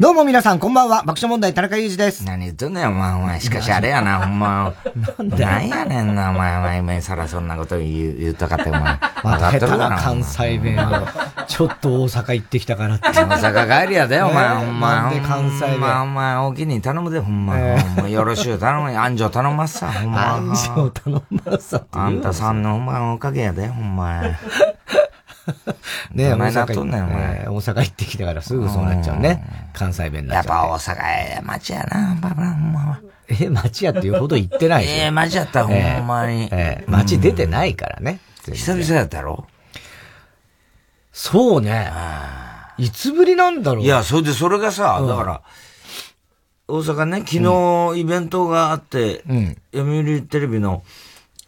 どうも皆さん、こんばんは。爆笑問題、田中裕二です。何言っとんねん、お前、お前。しかしあれやな、ほんま。なんだなんやねんな、お前、お前、今更そんなこと言う、言ったかって、お前。まあ、下手な関西弁を、ちょっと大阪行ってきたからって。大阪帰りやで、お前、ほんま。なんで関西弁？まあ、お前、おきに頼むで、ほんま。ほんま、よろしゅう頼む。安城頼ますさ、ほんま。安城頼まってあんたさんの、ほんま、おかげやで、ほんま。ねえ、大阪行ね、えー、大阪行ってきたからすぐそうなっちゃうね。関西弁になっちゃう、やっぱ大阪ええ町やな、ババほんまは。え、町やっていうほど言ってないええ町やった、ほんまに。ええ、町出てないからね。久々やったろ？そうね。いつぶりなんだろう。いや、それで、それがさ、だから、大阪ね、昨日イベントがあって、読売テレビの、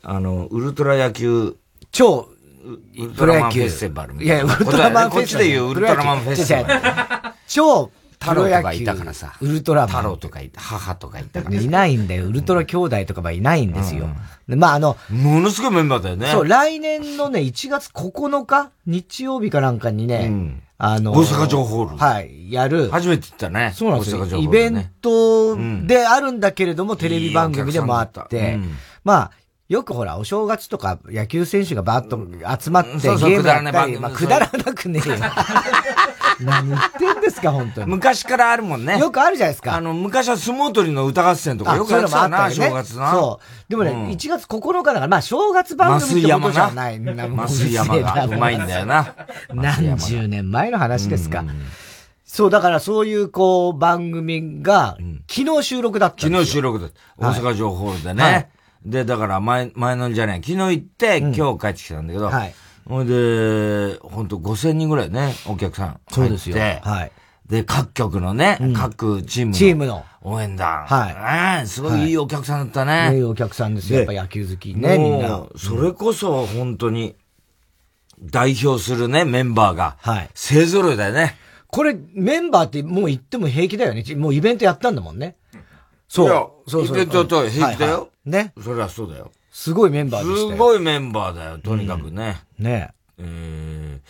あの、ウルトラ野球、超、ウルトラマンフェスティバルみたいや、ウルトラマンフェスティバル。こっちで言うウルトラマンフェスティバル。超、太郎とかいたからさ。ウルトラマン。太郎とかいた、母とかいたから。いないんだよ。ウルトラ兄弟とかはいないんですよ。まあ、あの、ものすごいメンバーだよね。そう、来年のね、1月9日、日曜日かなんかにね、あの、大阪城ホール。はい、やる。初めて言ったね。そうなんですよ。イベントであるんだけれども、テレビ番組でもあって、まあ、よくほら、お正月とか野球選手がバーッと集まって、ゲームやったり、まあ、くだらなくねえよ。何言ってんですか、本当に。昔からあるもんね。よくあるじゃないですか。あの、昔は相撲取りの歌合戦とかよくやってたな、正月な。そう。でもね、1月9日だから、まあ、正月番組ってことじゃない。麻酔山がうまいんだよな。何十年前の話ですか。そう、だからそういう、こう、番組が、昨日収録だった昨日収録だった。大阪城ホールでね。で、だから前、前乗りじゃない。昨日行って、今日帰ってきたんだけど。はい。ほいで、ほんと5000人ぐらいね、お客さん。そうですよ。はい。で、各局のね、各チームの。チームの。応援団。はい。すごいいいお客さんだったね。いいお客さんですよ。やっぱ野球好きね、みんな。それこそ、本当に、代表するね、メンバーが。はい。勢揃いだよね。これ、メンバーってもう言っても平気だよね。もうイベントやったんだもんね。そう。そうそう。イベントと平気だよ。ね。そりゃそうだよ。すごいメンバーでしたすごいメンバーだよ、とにかくね。ねえ。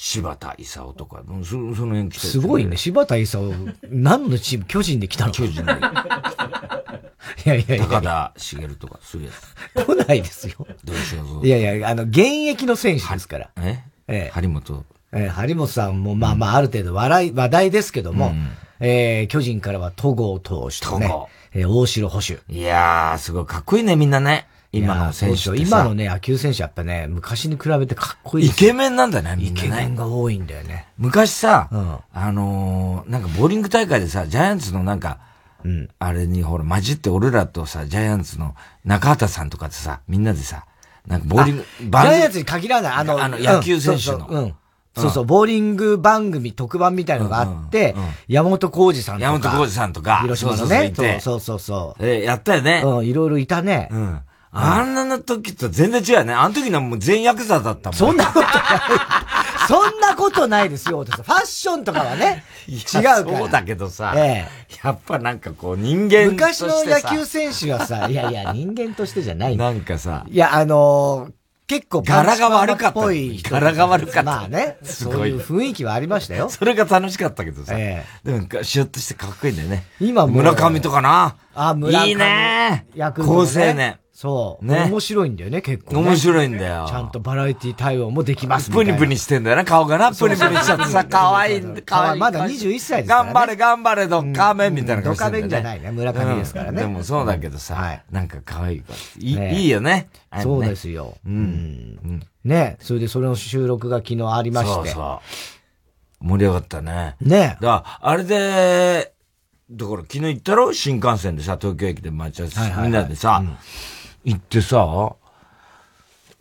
柴田勲とか、そその辺来てすごいね。柴田勲、何のチーム 巨人で来たの？巨人で。いやいやいや。高田茂とか、すげえ。来ないですよ。どうしよう。いやいや、あの、現役の選手ですから。ええ。張本。えー、張本さんも、まあまあ、ある程度笑い、話題ですけども、うん、えー、巨人からは戸郷投手とね、えー、大城捕手。いやー、すごいかっこいいね、みんなね。今の選手今のね、野球選手やっぱね、昔に比べてかっこいいイケメンなんだね、みんなね。イケメンが多いんだよね。昔さ、うん、あのー、なんかボーリング大会でさ、ジャイアンツのなんか、うん、あれにほら、混じって俺らとさ、ジャイアンツの中畑さんとかでさ、みんなでさ、なんかボーリング、ジャイアンツに限らない、あの、あの野球選手の。うんそうそう、ボーリング番組特番みたいのがあって、山本浩二さんとか。山本浩二さんとか。広島のね。そうそうそう。え、やったよね。うん、いろいろいたね。うん。あんなの時と全然違うよね。あの時のもう全ヤクザだったもん。そんなことない。そんなことないですよ、ファッションとかはね。違うから。そうだけどさ。ええ。やっぱなんかこう人間として昔の野球選手はさ、いやいや、人間としてじゃないなんかさ。いや、あのー、結構柄が悪かった。い柄が悪かった。まあね。そういう雰囲気はありましたよ。それが楽しかったけどさ。ええ、でも、シュッとしてかっこいいんだよね。今も。村上とかな。あ、村上。いいね。役高青年。そう。ね。面白いんだよね、結構、面白いんだよ。ちゃんとバラエティ対応もできますプニプニしてんだよな、顔がな。プニプニしちゃってさ、可愛いんだ、可愛い。まだ21歳ですから、頑張れ、頑張れ、ドッカーメンみたいな顔してドカメンじゃないね、村上ですからね。でもそうだけどさ、なんか可愛いから。いいよね。そうですよ。うん。ねそれでそれの収録が昨日ありまして。そうそう。盛り上がったね。ねだあれで、だから昨日行ったろ？新幹線でさ、東京駅で待ち合わせ、みんなでさ、行ってさ、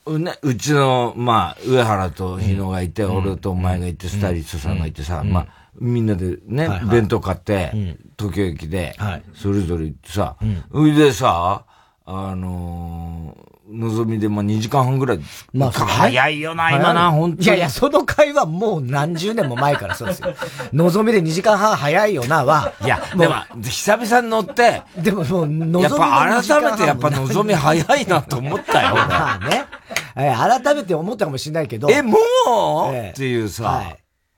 ね、うちの、まあ、上原と日野がいて、俺とお前がいて、スタイリストさんがいてさ、まあ、みんなでね、弁当買って、東京駅で、それぞれ行ってさ、それでさ、あののぞみで、まあ、2時間半ぐらい。まあ、早いよな、今な、本当いやいや、その会話もう何十年も前からそうですよ。のぞみで2時間半早いよなは。いや、でも、久々に乗って、でももう、のぞみやっぱ改めてやっぱのぞみ早いなと思ったよ。まあね。改めて思ったかもしれないけど。え、もう、っていうさ、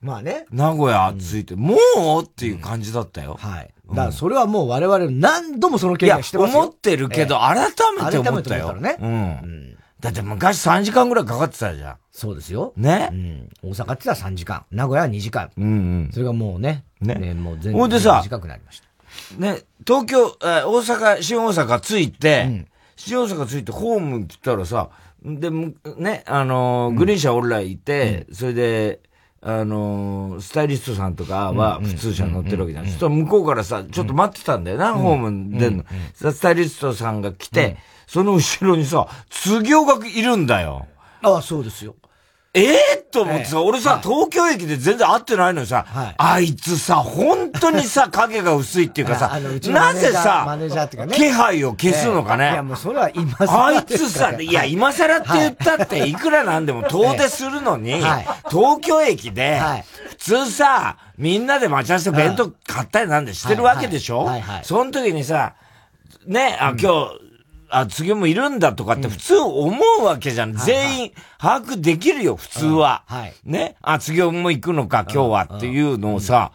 まあね。名古屋暑いって、もうっていう感じだったよ。はい。だからそれはもう我々何度もその経験してますよ。思ってるけど、改めて思ったよ。改めてね。うん。だって昔3時間ぐらいかかってたじゃん。そうですよ。ね。うん。大阪って言ったら3時間。名古屋は2時間。うんうん。それがもうね。ね。ねもう全然短くなりました。ね、東京、え大阪、新大阪着いて、うん、新大阪着いてホーム来たらさ、で、ね、あのー、グリーン車俺らいて、うん、それで、あのー、スタイリストさんとかは普通車乗ってるわけじゃん。そしたら向こうからさ、ちょっと待ってたんだよな、ホーム出んの。スタイリストさんが来て、その後ろにさ、通行がいるんだよ。ああ、そうですよ。ええー、と思ってさ、俺さ、東京駅で全然会ってないのにさ、あいつさ、本当にさ、影が薄いっていうかさ、なぜさ、気配を消すのかね。いや、もうそれは今更。あいつさ、い。や、今更って言ったって、い。くらなんでも 遠出するのに、東京駅で、普通さ、みんなで待ち合わせて弁当買ったりなんでしてるわけでしょ？その時にさ、ね、あ、今日、あ、次もいるんだとかって普通思うわけじゃん。うん、全員把握できるよ、普通は。はい。ね？あ、次も行くのか、今日はっていうのをさ、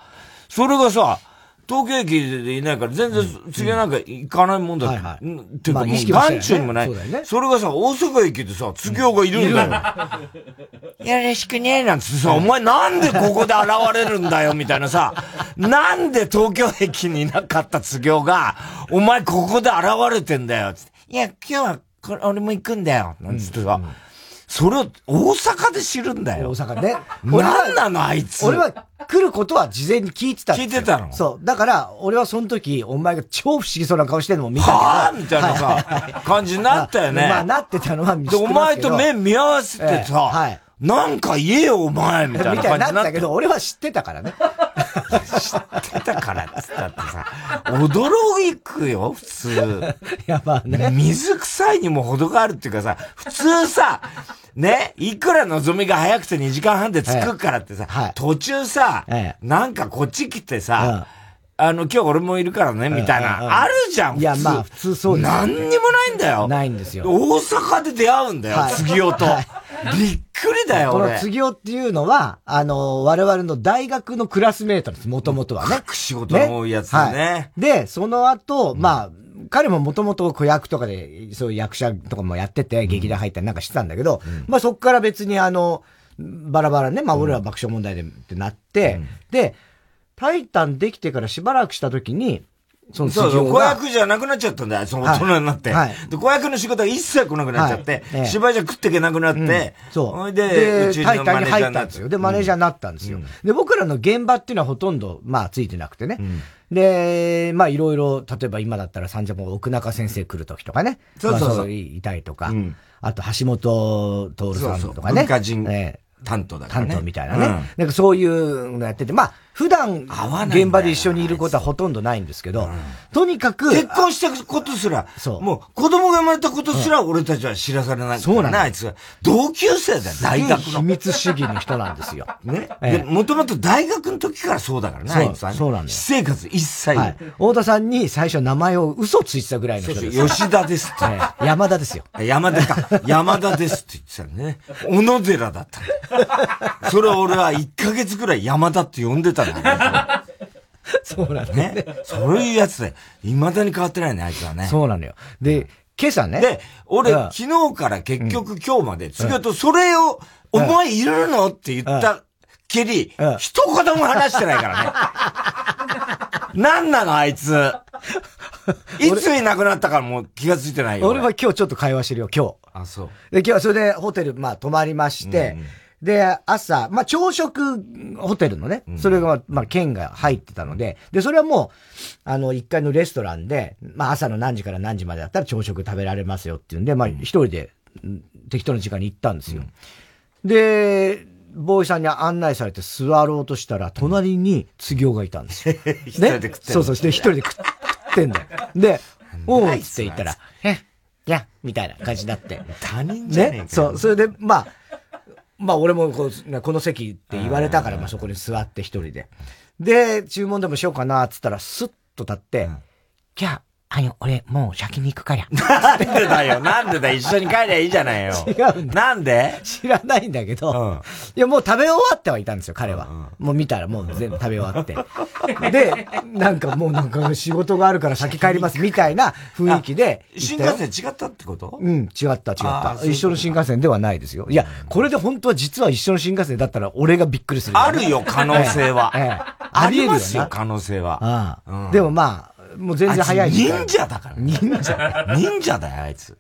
それがさ、東京駅でいないから全然次なんか行かないもんだって。はいはい、っていうかもう眼中にもない。それがさ、大阪駅でさ、次男がいるんだよ。よろしくねなんつってさ、お前なんでここで現れるんだよみたいなさ、なんで東京駅にいなかった次男が、お前ここで現れてんだよ。いや、今日はこれ俺も行くんだよ。なんつってさ、それを大阪で知るんだよ。大阪ね。何なのあいつ。俺は来ることは事前に聞いてた聞いてたの？そう。だから、俺はその時、お前が超不思議そうな顔してるのも見たけど。はぁみたいなさ、感じになったよね。まあ、なってたのは見てお前と目見合わせてさ、はい。なんか言えよ、お前みたいな感じになっ たけど、俺は知ってたからね。知ってたからっつったってさ、驚くよ、普通。いや、まあね。水臭いにも程があるっていうかさ、普通さ、ね、いくら望みが早くて2時間半で着くからってさ、はい、途中さ、なんかこっち来てさ、あの、今日俺もいるからね、みたいな、あるじゃん、いや、まあ、普通そうです。何にもないんだよ。ないんですよ。大阪で出会うんだよ、次男と。びっくりだよ、この次男っていうのは、あの、我々の大学のクラスメートです、もともとはね。隠し事の多いやつね。ね。で、その後、まあ、彼ももともと子役とかで、そういう役者とかもやってて、劇団入ったりなんかしてたんだけど、まあそっから別にあの、バラバラね、まあ俺ら爆笑問題でってなって、で、タイタンできてからしばらくした時に、そのそうそう、子役じゃなくなっちゃったんだよ、その大人になって。はい。で、子役の仕事が一切来なくなっちゃって、はい、芝居じゃ食っていけなくなって、うん、そう。で、でタイタンに入ったんですよ。で、マネージャーになったんですよ。うん、で、僕らの現場っていうのはほとんど、まあ、ついてなくてね。うん、で、まあ、いろいろ、例えば今だったら三者も奥中先生来る時とかね。そうそうそう。いたりとか。あと、橋本徹さんとかね。文化人担当だからね。担当みたいなね。なんかそういうのやってて、まあ、普段、現場で一緒にいることはほとんどないんですけど、とにかく。結婚したことすら、そう。もう、子供が生まれたことすら俺たちは知らされない、そうなんだ。あいつ同級生だよ、大学の。秘密主義の人なんですよ。ね。で、もともと大学の時からそうだからね、あいつはそうなんです。私生活一切。はい。太田さんに最初名前を嘘ついてたぐらいの人です。吉田ですって。山田ですよ。山田か。山田ですって言ってたね。小野寺だった。それを俺は1ヶ月ぐらい山田って呼んでたんだよ。そうなのね？そういうやつで、未だに変わってないね、あいつはね。そうなのよ。で、今朝ね。で、俺、うん、昨日から結局今日まで、次とそれを、お前いるの？って言ったけり、一言も話してないからね。なんなの、あいつ。いついなくなったかもう気がついてないよ。俺は今日ちょっと会話してるよ、今日。あ、そう。で、今日はそれでホテル、まあ泊まりまして、うんで、朝、まあ、朝食ホテルのね、それが、まあ、券が入ってたので、で、それはもう、あの、一階のレストランで、まあ、朝の何時から何時までだったら朝食食べられますよっていうんで、まあ、一人で、適当な時間に行ったんですよ。で、ボーイさんに案内されて座ろうとしたら、隣に津行がいたんですよ。一人で食ってそうそう、で、一人で食ってんだよ。で、おうって言ったら、え、いや、みたいな感じになって。他人じゃねえか。そう、それで、まあ、まあ俺もこうこの席って言われたから、まあそこに座って一人で。で、注文でもしようかなって言ったら、スッと立って、キャ、あの、俺、もう先に行くから。なんでだよ、なんでだ一緒に帰りゃいいじゃないよ。違うんだ。なんで？知らないんだけど、うん、いや、もう食べ終わってはいたんですよ、彼は。うん、もう見たらもう全部食べ終わって。で、なんかもうなんか仕事があるから先帰りますみたいな雰囲気で。新幹線違ったってこと？うん、違った、違った。一緒の新幹線ではないですよ。いや、これで本当は実は一緒の新幹線だったら俺がびっくりする、ね、あるよ、可能性は。ええ、ありえますよ、可能性は。ああ、うん、でもまあ、もう全然早い忍者だから。忍者。忍者だよ、あいつ。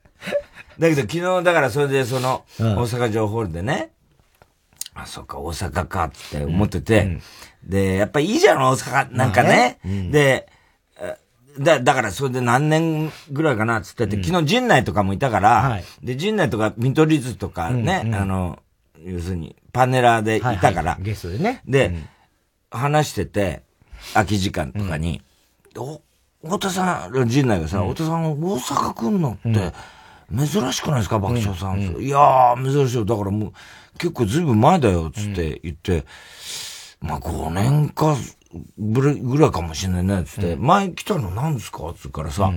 だけど昨日、だからそれでその、大阪城ホールでね、うん、あ、そっか、大阪かって思ってて、うん、で、やっぱいいじゃん、大阪、なんかね。で、だ、だからそれで何年ぐらいかなっつってて、昨日陣内とかもいたから、はい、で、陣内とか見取り図とかね、うんうん、あの、要するに、パネラーでいたから、はいはい、ゲストでね。で、話してて、空き時間とかに、お、太田さん、陣内がさ、太田さん大阪来んのって、珍しくないですか、爆笑さん。いやー、珍しいよ。だからもう、結構ずいぶん前だよ、つって言って、まあ5年か、ぐらいかもしれないね、つって、前来たの何ですか？つうからさ、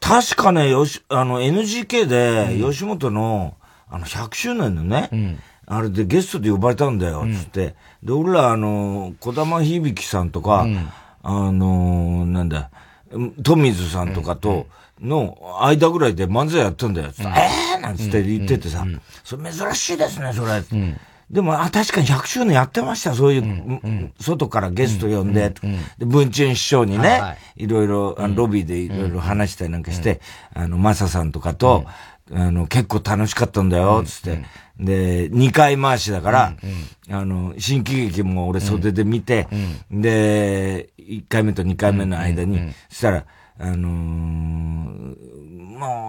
確かね、よし、あの、NGK で、吉本の、あの、100周年のね、あれでゲストで呼ばれたんだよ、つって。で、俺ら、あの、小玉響さんとか、あのー、なんだ、トミーズさんとかと、の間ぐらいで漫才やったんだよ。つって、ええー、なんつって言っててさ、それ珍しいですね、それ。でも、あ、確かに100周年やってました、そういう、外からゲスト呼んで、で、文鎮師匠にね、いろいろ、あのロビーでいろいろ話したりなんかして、あの、マサさんとかと、あの、結構楽しかったんだよ、つって。で、2回回しだから、あの、新喜劇も俺袖で見て、で、1回目と2回目の間に、そしたら、あのも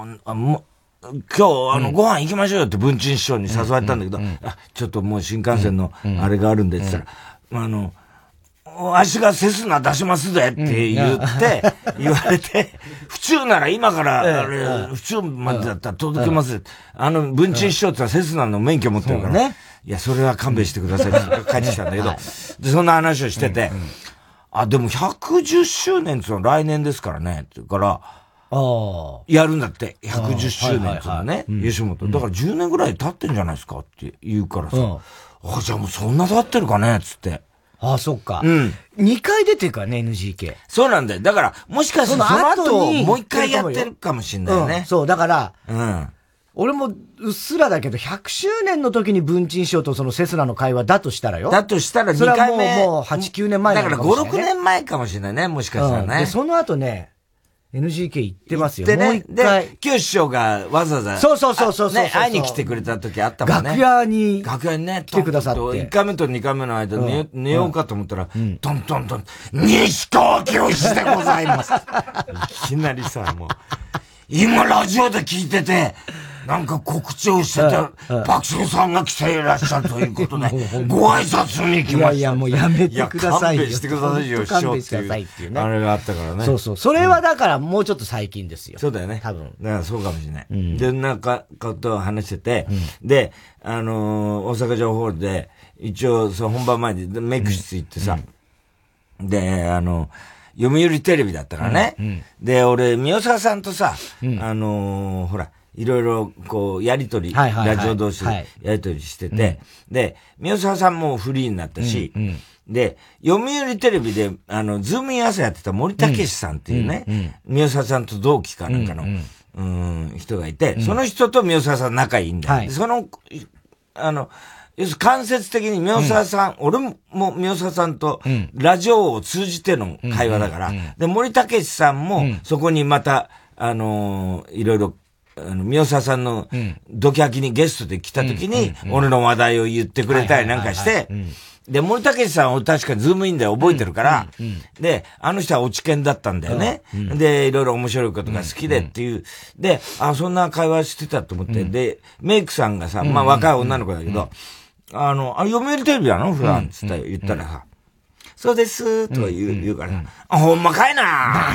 う、あも今日、あの、ご飯行きましょうよって文鎮師匠に誘われたんだけど、あ、ちょっともう新幹線のあれがあるんでって言ったら、あの、足がセスナ出しますぜって言って、言われて、府中なら今から、あれ、府中までだったら届けます。あの、文鎮師匠ってセスナの免許持ってるから、ね、いや、それは勘弁してください。って帰ってきたんだけど、で、そんな話をしてて、あ、でも110周年ってのは来年ですからね、って言うから、やるんだって、110周年ってのはね、吉本。だから10年ぐらい経ってんじゃないですかって言うからさ、あ、じゃあもうそんな経ってるかね、つって。ああ、そっか。うん。2回出てるからね、NGK。そうなんだよ。だから、もしかしたらその後もう一回やってるかもしんないよね。うん、そう、だから、うん。俺もうっすらだけど、100周年の時に文鎮師匠とそのセスナの会話だとしたらよ。だとしたら2回目。それはもう、もう8、9年前だから5、6年前かもしれないね、もしかしたらね。うん、で、その後ね、NGK 行ってますよ。でね。で、旧師匠がわざわざ。そうそうそうそうね、会いに来てくれた時あったもんね。楽屋に。楽屋にね、来てくださって。1回目と2回目の間寝、寝ようかと思ったら、トントントン、西川教師でございます。いきなりさ、もう、今ラジオで聞いてて、なんか告知をしてて、爆笑さんが来ていらっしゃるということで、ご挨拶に行きました。いやいや、もうやめてくださいよ。勘弁してくださいよ、勘弁してくださいっていうね。あれがあったからね。そうそう。それはだからもうちょっと最近ですよ。そうだよね。多分。だからそうかもしれない。で、なんか、ことを話してて、で、あの大阪城ホールで、一応、その本番前にメイク室行ってさ、で、あの、読売テレビだったからね。で、俺、宮沢さんとさ、あのほら、いろいろ、こう、やりとり、はいはいはい、ラジオ同士でやりとりしてて、はい、で、宮沢さんもフリーになったし、うんうん、で、読売テレビで、あの、ズームイン朝やってた森武さんっていうね、うんうん、宮沢さんと同期かなんかの、うんうん、うん人がいて、その人と宮沢さん仲いいんだよ。はい、その、あの、要するに間接的に宮沢さん、うん、俺も宮沢さんと、ラジオを通じての会話だから、で、森武さんも、そこにまた、あのー、いろいろあの、宮沢さんの、ドキャキにゲストで来た時に、俺の話題を言ってくれたりなんかして、で、森武さんを確かにズームインで覚えてるから、で、あの人は落ち研だったんだよね。で、いろいろ面白いことが好きでっていう。で、あ、そんな会話してたと思って。で、メイクさんがさ、まあ若い女の子だけど、あの、あ、読売テレビなの？普段つって言ったらさ、そうです、とか言う,、言うから、あ、ほんまかいな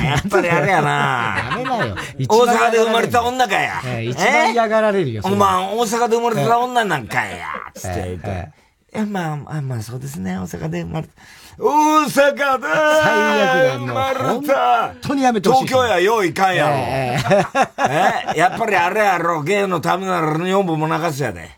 やっぱりあれやなやめなよ。大阪で生まれた女かや。一番嫌がられるよ。お前、大阪で生まれた女なんかや。つって言って。え、まあ、あまあそうですね、大阪で生まれ大阪で最悪だ生まれた本当にやめてほしい。東京やよういかんやろ。えー、えやっぱりあれやろ、芸のためなら女房も泣かすやで。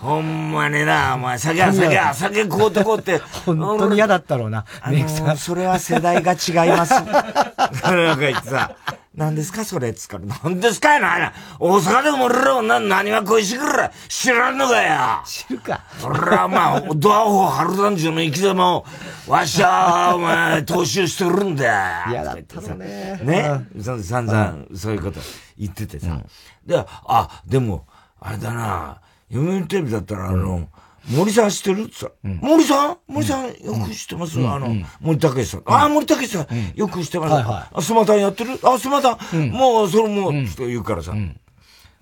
ほんまにな、お前、酒は酒は、酒食うとこって。本当に嫌だったろうな、メイクさん。それは世代が違います。なんか言ってさ、何ですかそれっつから、何ですかやな大阪で生まれる女何が恋しくら知らんのかよ知るか。俺はまあ、ドアホ春団地の生き様を、わしは、お前、踏襲してるんだよ。嫌だったのね。ね、うん、散々、そういうこと言っててさ。うん、で、あ、でも、あれだな、読売テレビだったら、あの、森さん知ってる？ってさ、うん、森さん？森さんよく知ってます、うん、あの、うん、森武さん。ああ、森武さん、よく知ってます。はいはい、あ、スマタンやってる？あ、スマタン、もう、それもう、って言うからさ。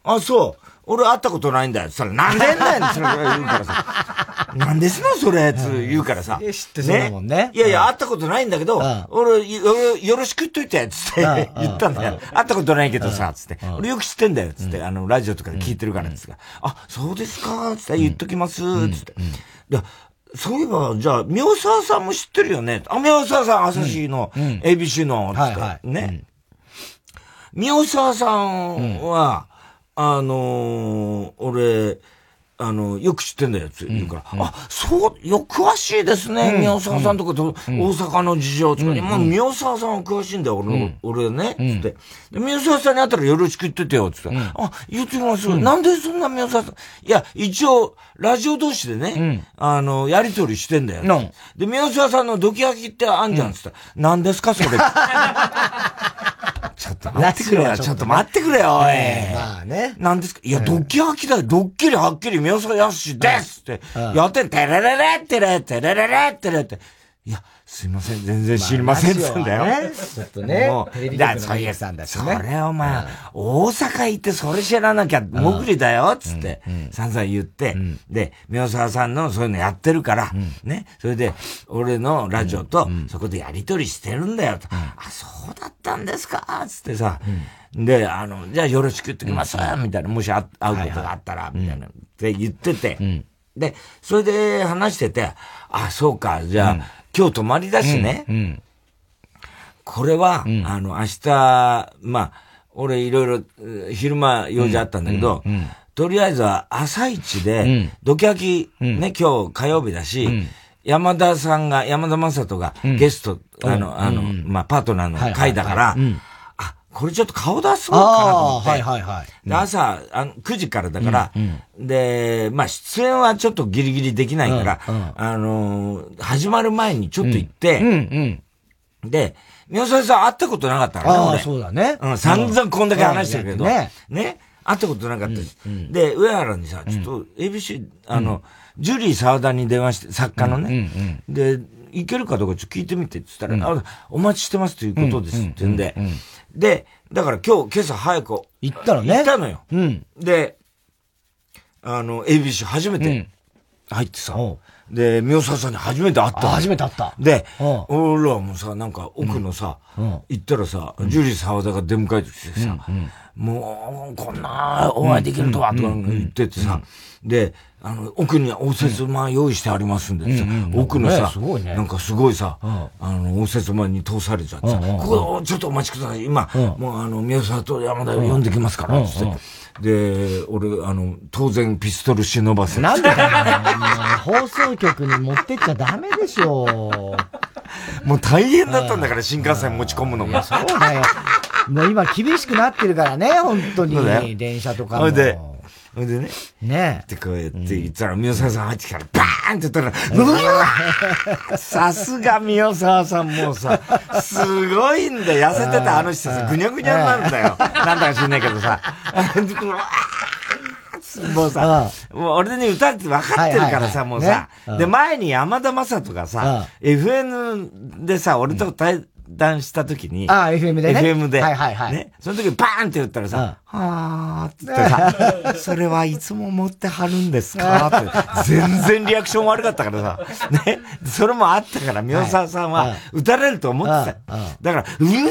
あ、そう。俺会ったことないんだよ。それなんでんだよ。それ言うからさ。なんですのそれ、つ言うからさ。知ってそうだもんね。いやいや、会ったことないんだけど、俺、よろしく言っといて、つって 言ったんだよ。会ったことないけどさ、つって。俺よく知ってんだよ、つって。あの、ラジオとかで聞いてるからですが。あ、そうですか、つって言っときます、つって。そういえば、じゃあ、宮沢さんも知ってるよね？あ、宮沢さん、朝日の、ABC の、つって。ね？宮沢さんは、あのー、俺、あの、よく知ってんだよ、つ。言うから、うん、あ、そう、よ、詳しいですね、うん、宮沢さんとかと、うん、大阪の事情とかに、うん、まあ、宮沢さんは詳しいんだよ、俺の、俺ね、つって。で、宮沢さんに会ったらよろしく言っててよ、つって。あ、言ってきます、なんでそんな宮沢さん、いや、一応、ラジオ同士でね、あの、やりとりしてんだよ。で、宮沢さんのドキハキってあんじゃん、つったら、何ですか、それ。ちょっと待ってくれよ、ちょっと待ってくれよ、おい。まあね。なんですか？いや、ドッキハキだよ、ドッキリはっきり宮沢やしですって、やってん、てれれれってれ、てれれれってれって。いや、すいません、全然知りませんって言うんだよ。ちょっとね。もう、テレビ局のさんだしね。それお前、大阪行ってそれ知らなきゃ、もぐりだよ、つって、散々言って、で、宮沢さんのそういうのやってるから、ね、それで、俺のラジオと、そこでやりとりしてるんだよ、と。あ、そうだったんですか、つってさ、で、あの、じゃあよろしく言ってきます、みたいな、もし会うことがあったら、みたいな、って言ってて、で、それで話してて、あ、そうか、じゃあ、今日泊まりだしね。うん。これは、うん、あの、明日、まあ、俺いろいろ昼間用事あったんだけど、とりあえずは朝一で、ドキャキ、ね、今日火曜日だし、山田さんが、山田正人がゲスト、あの、あの、まあ、パートナーの会だから、これちょっと顔出そうかなと思って。はいはいはい。で、朝あの9時からだから、うんうん、で、まあ出演はちょっとギリギリできないから、うんうん、あのー、始まる前にちょっと行って、うんうん、で、宮沢さん会ったことなかったからね、俺。そうだね。うん、散々こんだけ話してるけど、ね。ね。会ったことなかったし。うんうん、で、上原にさ、ちょっと ABC、あの、ジュリー沢田に電話して、作家のね。うんうんうん、で、行けるかどうかちょっと聞いてみてって言ったら、うん、あお待ちしてますということですって言うんで、で、だから今日、今朝早く。行ったのね。行ったのよ。うん。で、あの、ABC 初めて入ってさ、で、宮沢さんに初めて会った初めて会った。で、俺らもさ、なんか奥のさ、行ったらさ、ジュリー沢田が出迎えてきてさ、もう、こんなお会いできるとは、とか言っててさ、で、あの、奥に応接間用意してありますんでさ、奥のさ、なんかすごいさ、あの、応接間に通されちゃってさ、ここちょっとお待ちください。今、もうあの、宮沢と山田を呼んできますから、つって。で、俺、あの、当然ピストル忍ばせ。なんで放送局に持ってっちゃダメでしょ。もう大変だったんだから、新幹線持ち込むのも。そうだよ。もう今厳しくなってるからね、本当に。電車とかも。で、ほんでね。ねってこうやって言ったら、宮沢さん入ってきたら、バーンって言ったら、うわさすが宮沢さんもうさ、すごいんだよ。痩せてたあの人さ、ぐにゃぐにゃになるんだよ。なんだか知んないけどさ。もうさ、もう俺に歌って分かってるからさ、もうさ。で、前に山田正人がさ、FN でさ、俺と対談した時に、ああ、FM でね。FM で。はいはいはい。ね。その時バーンって言ったらさ、はーって言ってさ、それはいつも持ってはるんですか？って、全然リアクション悪かったからさ、ね。それもあったから、宮沢さんは撃たれると思ってた。だから、うわー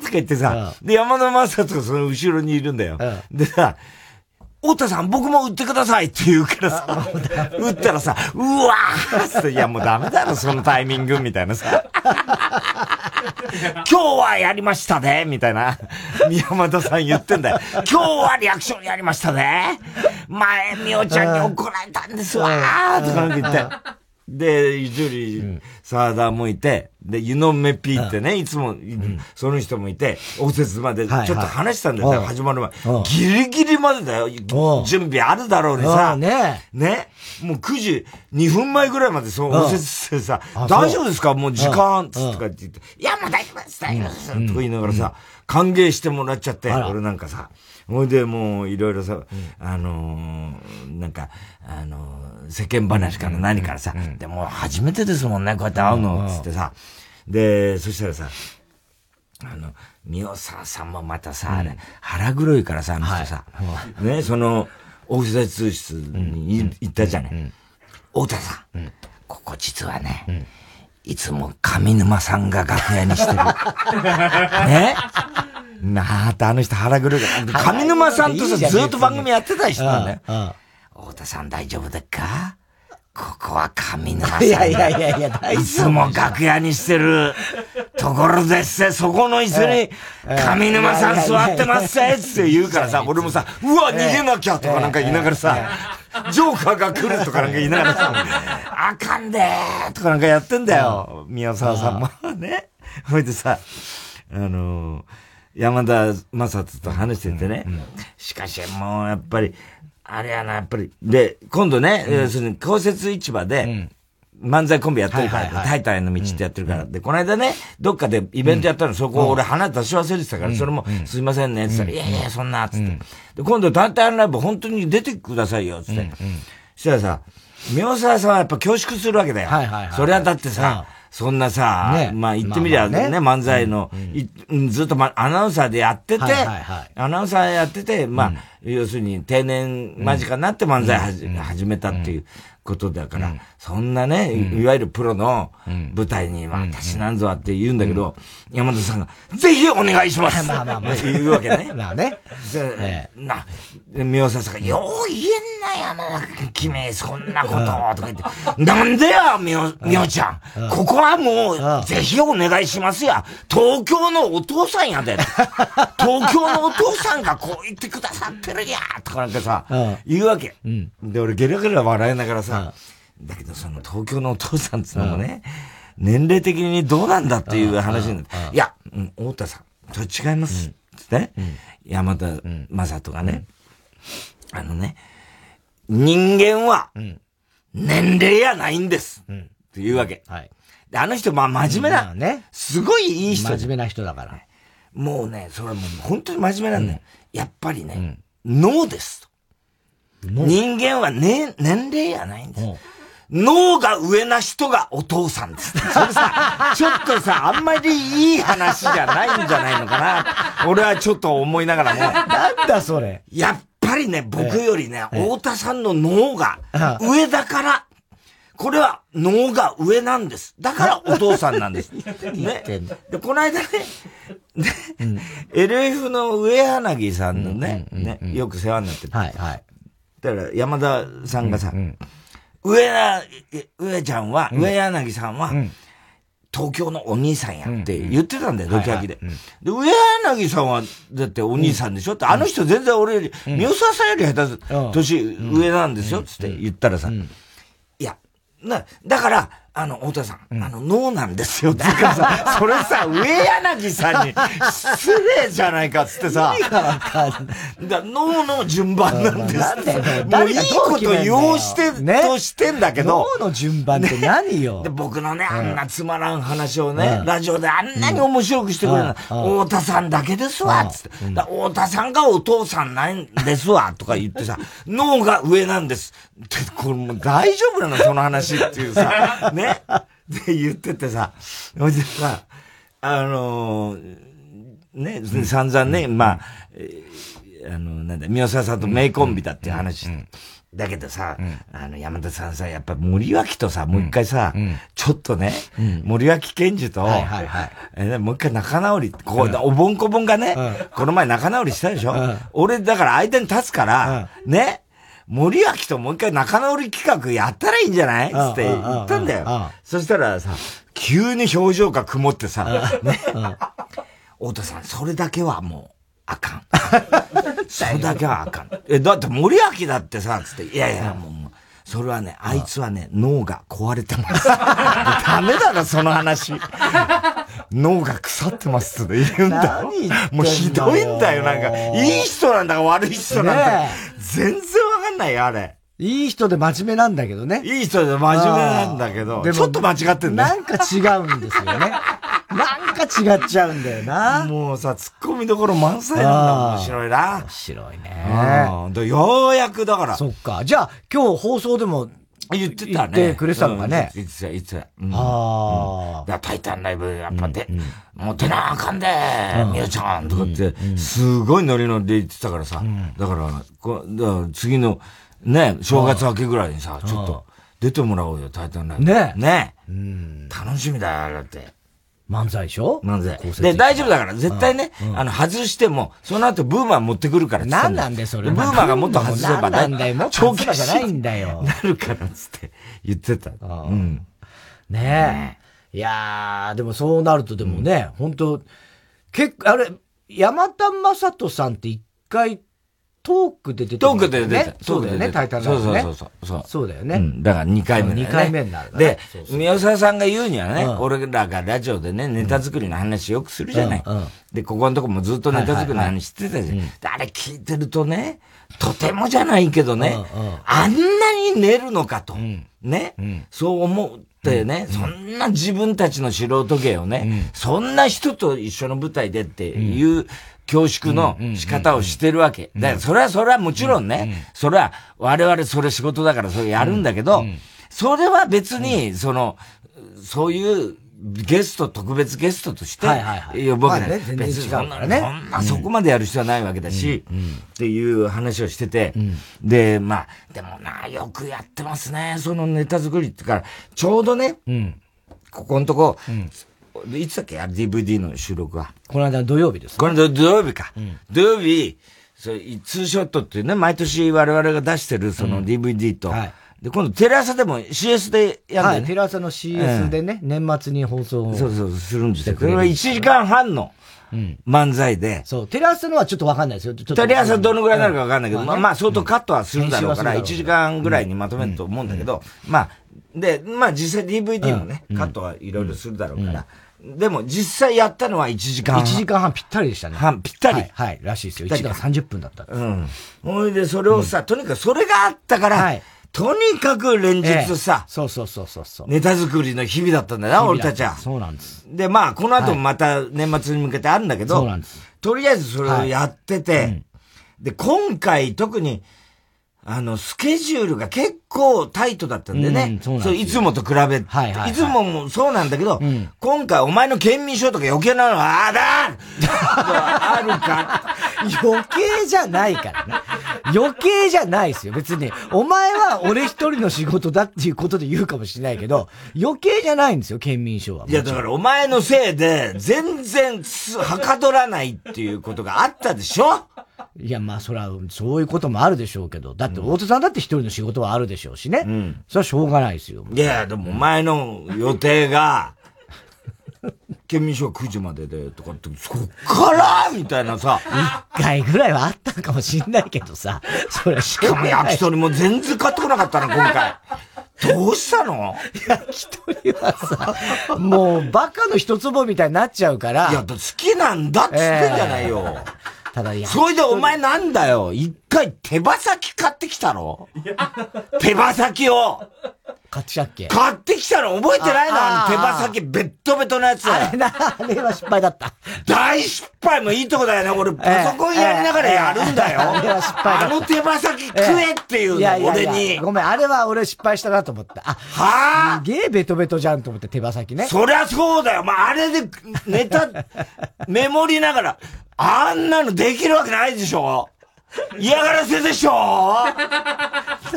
とか言ってさ、で、山田正人がその後ろにいるんだよ。でさ、太田さん、僕も売ってくださいって言うからさ、売ったらさ、うわーって、いやもうダメだろ、そのタイミング、みたいなさ。今日はやりましたね、みたいな。宮本さん言ってんだよ。今日はリアクションやりましたね。前、みおちゃんに怒られたんですわーとか言って。で、ジュリー、サーダーもいて、で、ユノメピーってね、いつも、その人もいて、応接までちょっと話したんだよ、始まる前。ギリギリまでだよ。準備あるだろうにさ。ね。ね。もう9時2分前ぐらいまでそう応接してさ、大丈夫ですか？もう時間つってかって言って、いや、もう大丈夫です、大丈夫です。とか言いながらさ、歓迎してもらっちゃって、俺なんかさ、ほいでもういろいろさ、あのなんか、あの世間話から何からさ、でも初めてですもんね、こうやって会うの、つってさ。で、そしたらさ、あの、三代沢さんもまたさ、あれ、腹黒いからさ、あの人さ、ね、その、オフィス通室に行ったじゃない。太田さん、ここ実はね、いつも上沼さんが楽屋にしてる。ね？なあってあの人腹黒いから。上沼さんとさ、ずっと番組やってた人なんだよ。太田さん大丈夫だっか？ここは上沼さん。いやいやいやいや、大丈夫。いつも楽屋にしてるところですせ、そこの椅子に上沼さん座ってますせって言うからさ、俺もさ、うわ、逃げなきゃとかなんか言いながらさ、ジョーカーが来るとかなんか言いながらさ、あかんでーとかなんかやってんだよ。宮沢さんもね。ほいでさ、あの山田正人と話しててね。しかしもうやっぱり、あれやな、やっぱり。で、今度ね、要するに、公設市場で、漫才コンビやってるから、タイタイの道ってやってるから。で、この間ね、どっかでイベントやったの、そこ俺花出し忘れてたから、それも、すいませんね、つったら、いやいや、そんな、つって。で、今度タイタイのライブ本当に出てくださいよ、つって。そしたらさ、宮沢さんはやっぱ恐縮するわけだよ。はいはいはい。それはだってさ、そんなさ、ね、まあ言ってみりゃね、漫才の、ずっと、ま、アナウンサーでやってて、アナウンサーやってて、まあ、要するに定年間近になって漫才始めたっていうことだから、そんなね、いわゆるプロの舞台に、私なんぞはって言うんだけど、山田さんが、ぜひお願いします まあまあまあ。言うわけね。まあね。な、宮沢さんが、よう言えんな、山田君、そんなこと、とか言って、なんでや、みお、みおちゃん。ここはもう、ぜひお願いしますや。東京のお父さんやで。東京のお父さんがこう言ってくださってるや、とかなんかさ、言うわけ。で、俺ゲラゲラ笑いながらさ、だけどその東京のお父さんっつうのもね、年齢的にどうなんだっていう話になって、いや、うん、太田さん、それ違います。つってね、山田正人がね、あのね、人間は、年齢やないんです。っていうわけ。はい。で、あの人、まあ、真面目な、ね。すごいいい人。真面目な人だから。もうね、それはもう本当に真面目なんだよ。やっぱりね、脳ですと。人間はね、年齢やないんです。脳が上な人がお父さんです。それさ、ちょっとさ、あんまりいい話じゃないんじゃないのかな。俺はちょっと思いながらも。なんだそれ。やっぱりね、僕よりね、太田さんの脳が上だから、これは脳が上なんです。だからお父さんなんです。ね。で、この間ね、ね、うん、LF の？上柳さんのね、ね、よく世話になってる。はいはい。だから山田さんがさ、上な、上ちゃんは、上柳さんは、東京のお兄さんやって言ってたんだよ、ドキハキで。で、上柳さんは、だってお兄さんでしょって、あの人全然俺より、三好さんより下手、年上なんですよ、つって言ったらさ、いや、な、だから、あの、太田さん、うん、あの、脳なんですよ、ってかさ、それさ、上柳さんに失礼じゃないかっつってさ、だ脳の順番なんです。って。もういいこと言おうして、ね、としてんだけど。脳の順番って何よ、僕のね、あんなつまらん話をね、うん、ラジオであんなに面白くしてくれるの、太田さんだけですわ、つって。太田さんがお父さんなんですわ、とか言ってさ、脳が上なんです。って、これもう大丈夫なの、その話っていうさ、ね。で、言っててさ、ほいでさ、あのー、ね、散々ね、まあ、えー、あの、なんだ、宮沢さんと名コンビだっていう話、だけどさ、うん、あの、山田さんさ、やっぱ森脇とさ、もう一回さ、うん、ちょっとね、うん、森脇健児と、はいはいはい、えもう一回仲直り、こう、おぼんこぼんがね、この前仲直りしたでしょ、俺、だから間に立つから、ね、森脇ともう一回仲直り企画やったらいいんじゃない？つって言ったんだよ。そしたらさ、急に表情が曇ってさ、ね。太田さん、それだけはもう、あかん。それだけはあかん。え、だって森脇だってさ、つって、いやいや、もう、それはね、あいつはね、脳が壊れてます。ダメだな、その話。脳が腐ってますって言うんだ。もうひどいんだよ、なんか。いい人なんだか悪い人なんだか。全然わかんないよ、あれ。いい人で真面目なんだけどね。いい人で真面目なんだけど、ちょっと間違ってんだなんか違うんですよね。なんか違っちゃうんだよな。もうさ、突っ込みどころ満載なんだ。面白いな。面白いね。ようやくだから。そっか。じゃあ、今日放送でも、言ってたね。言ってくれたのがね。言ってた、言ってた。ああ。タイタンライブ、やっぱで、もう出なあかんで、みよちゃんとかって、すごいノリノリで言ってたからさ。だから、こ次の、ね、正月明けぐらいにさ、ちょっと出てもらおうよ、タイタンライブ。ね。ね。うん。楽しみだよ、だって。漫才でしょ？漫才。で、大丈夫だから、絶対ね、あの、外しても、その後ブーマー持ってくるから何なんでそれ。ブーマーがもっと外せばね。なんだよ、もっと長期じゃないんだよ。なるから、つって言ってた。うん。ねえ。いやー、でもそうなるとでもね、本当結構、あれ、山田正人さんって一回トークで出てトークで出てそうだよね、タイタンラそうそうそうそう。そうだよね。うん、だから2回目だよね。2回目になる、で、宮沢さんが言うにはね、俺らがラジオでね、ネタ作りの話よくするじゃない。で、ここのとこもずっとネタ作りの話してたじゃん。あれ聞いてるとね、とてもじゃないけどね、あんなに寝るのかと。ね、そう思ってね、そんな自分たちの素人芸をね、そんな人と一緒の舞台でっていう恐縮の仕方をしてるわけ。だからそれはそれはもちろんね、それは我々それ仕事だからそれやるんだけど、それは別に、その、そういうゲスト、特別ゲストとして呼ぶわけだ。別にそんな、そんなそこまでやる必要はないわけだし、っていう話をしてて、で、まあ、でもな、よくやってますね、そのネタ作りってから、ちょうどね、ここのとこ、いつだっけ ?DVD の収録は。この間土曜日です、この間土曜日か。うん、土曜日、そツーショットっていうね、毎年我々が出してるその DVD と、うんはい、で、今度テレ朝でも CS でやるんだよね。はい、テレ朝の CS でね、うん、年末に放送そうそう、するんですよ。これは1時間半の漫才で。そう、テレ朝のはちょっとわかんないですよ。テレ朝どのぐらいになるかわかんないけど、まあ、まあ相当カットはするだろうから、1時間ぐらいにまとめると思うんだけど、まあ、で、まあ実際 DVD もね、カットはいろいろするだろうから、でも実際やったのは1時間半。1時間半ぴったりでしたね。半ぴったり。はい、はい、らしいですよ。1時間30分だった。うん。ほいで、それをさ、とにかくそれがあったから、はい、とにかく連日さ、そうそうそうそうそう。ネタ作りの日々だったんだよな、俺たちは。そうなんです。で、まあ、この後もまた年末に向けてあるんだけど、そうなんです。とりあえずそれをやってて、で、今回特に、あの、スケジュールが結構タイトだったんでね。うん、そういつもと比べ、はいはいはい、いつももそうなんだけど、うん、今回お前の県民賞とか余計なのは、ああだ あるか。余計じゃないからね。余計じゃないですよ。別に。お前は俺一人の仕事だっていうことで言うかもしれないけど、余計じゃないんですよ、県民賞は。いや、だからお前のせいで、全然、はかどらないっていうことがあったでしょ？いや、まあ、それは、そういうこともあるでしょうけど。だって、大津さんだって一人の仕事はあるでしょ？うしね。うん。それはしょうがないですよ。いや、でもお前の予定が、県民賞9時までで、とかって、そっからみたいなさ。一回ぐらいはあったかもしんないけどさ。それしかも焼き鳥も全然買ってこなかったの、今回。どうしたの？焼き鳥はさ、もうバカの一つぼみたいになっちゃうから。いや、好きなんだっつってんじゃないよ。えーただそれでお前なんだよ。一回手羽先買ってきたろ手羽先を。買ってきたっけ？買ってきたの覚えてないの？あの手羽先ベットベトのやつ。あれな、あれは失敗だった。大失敗もいいとこだよね。俺パソコンやりながらやるんだよ。あれは失敗だあの手羽先食えっていうの、俺に。ごめん、あれは俺失敗したなと思った。あ、はぁすげえベトベトじゃんと思って手羽先ね。そりゃそうだよ。まあ、あれでネタ、メモりながら、あんなのできるわけないでしょ嫌がらせでしょ？あ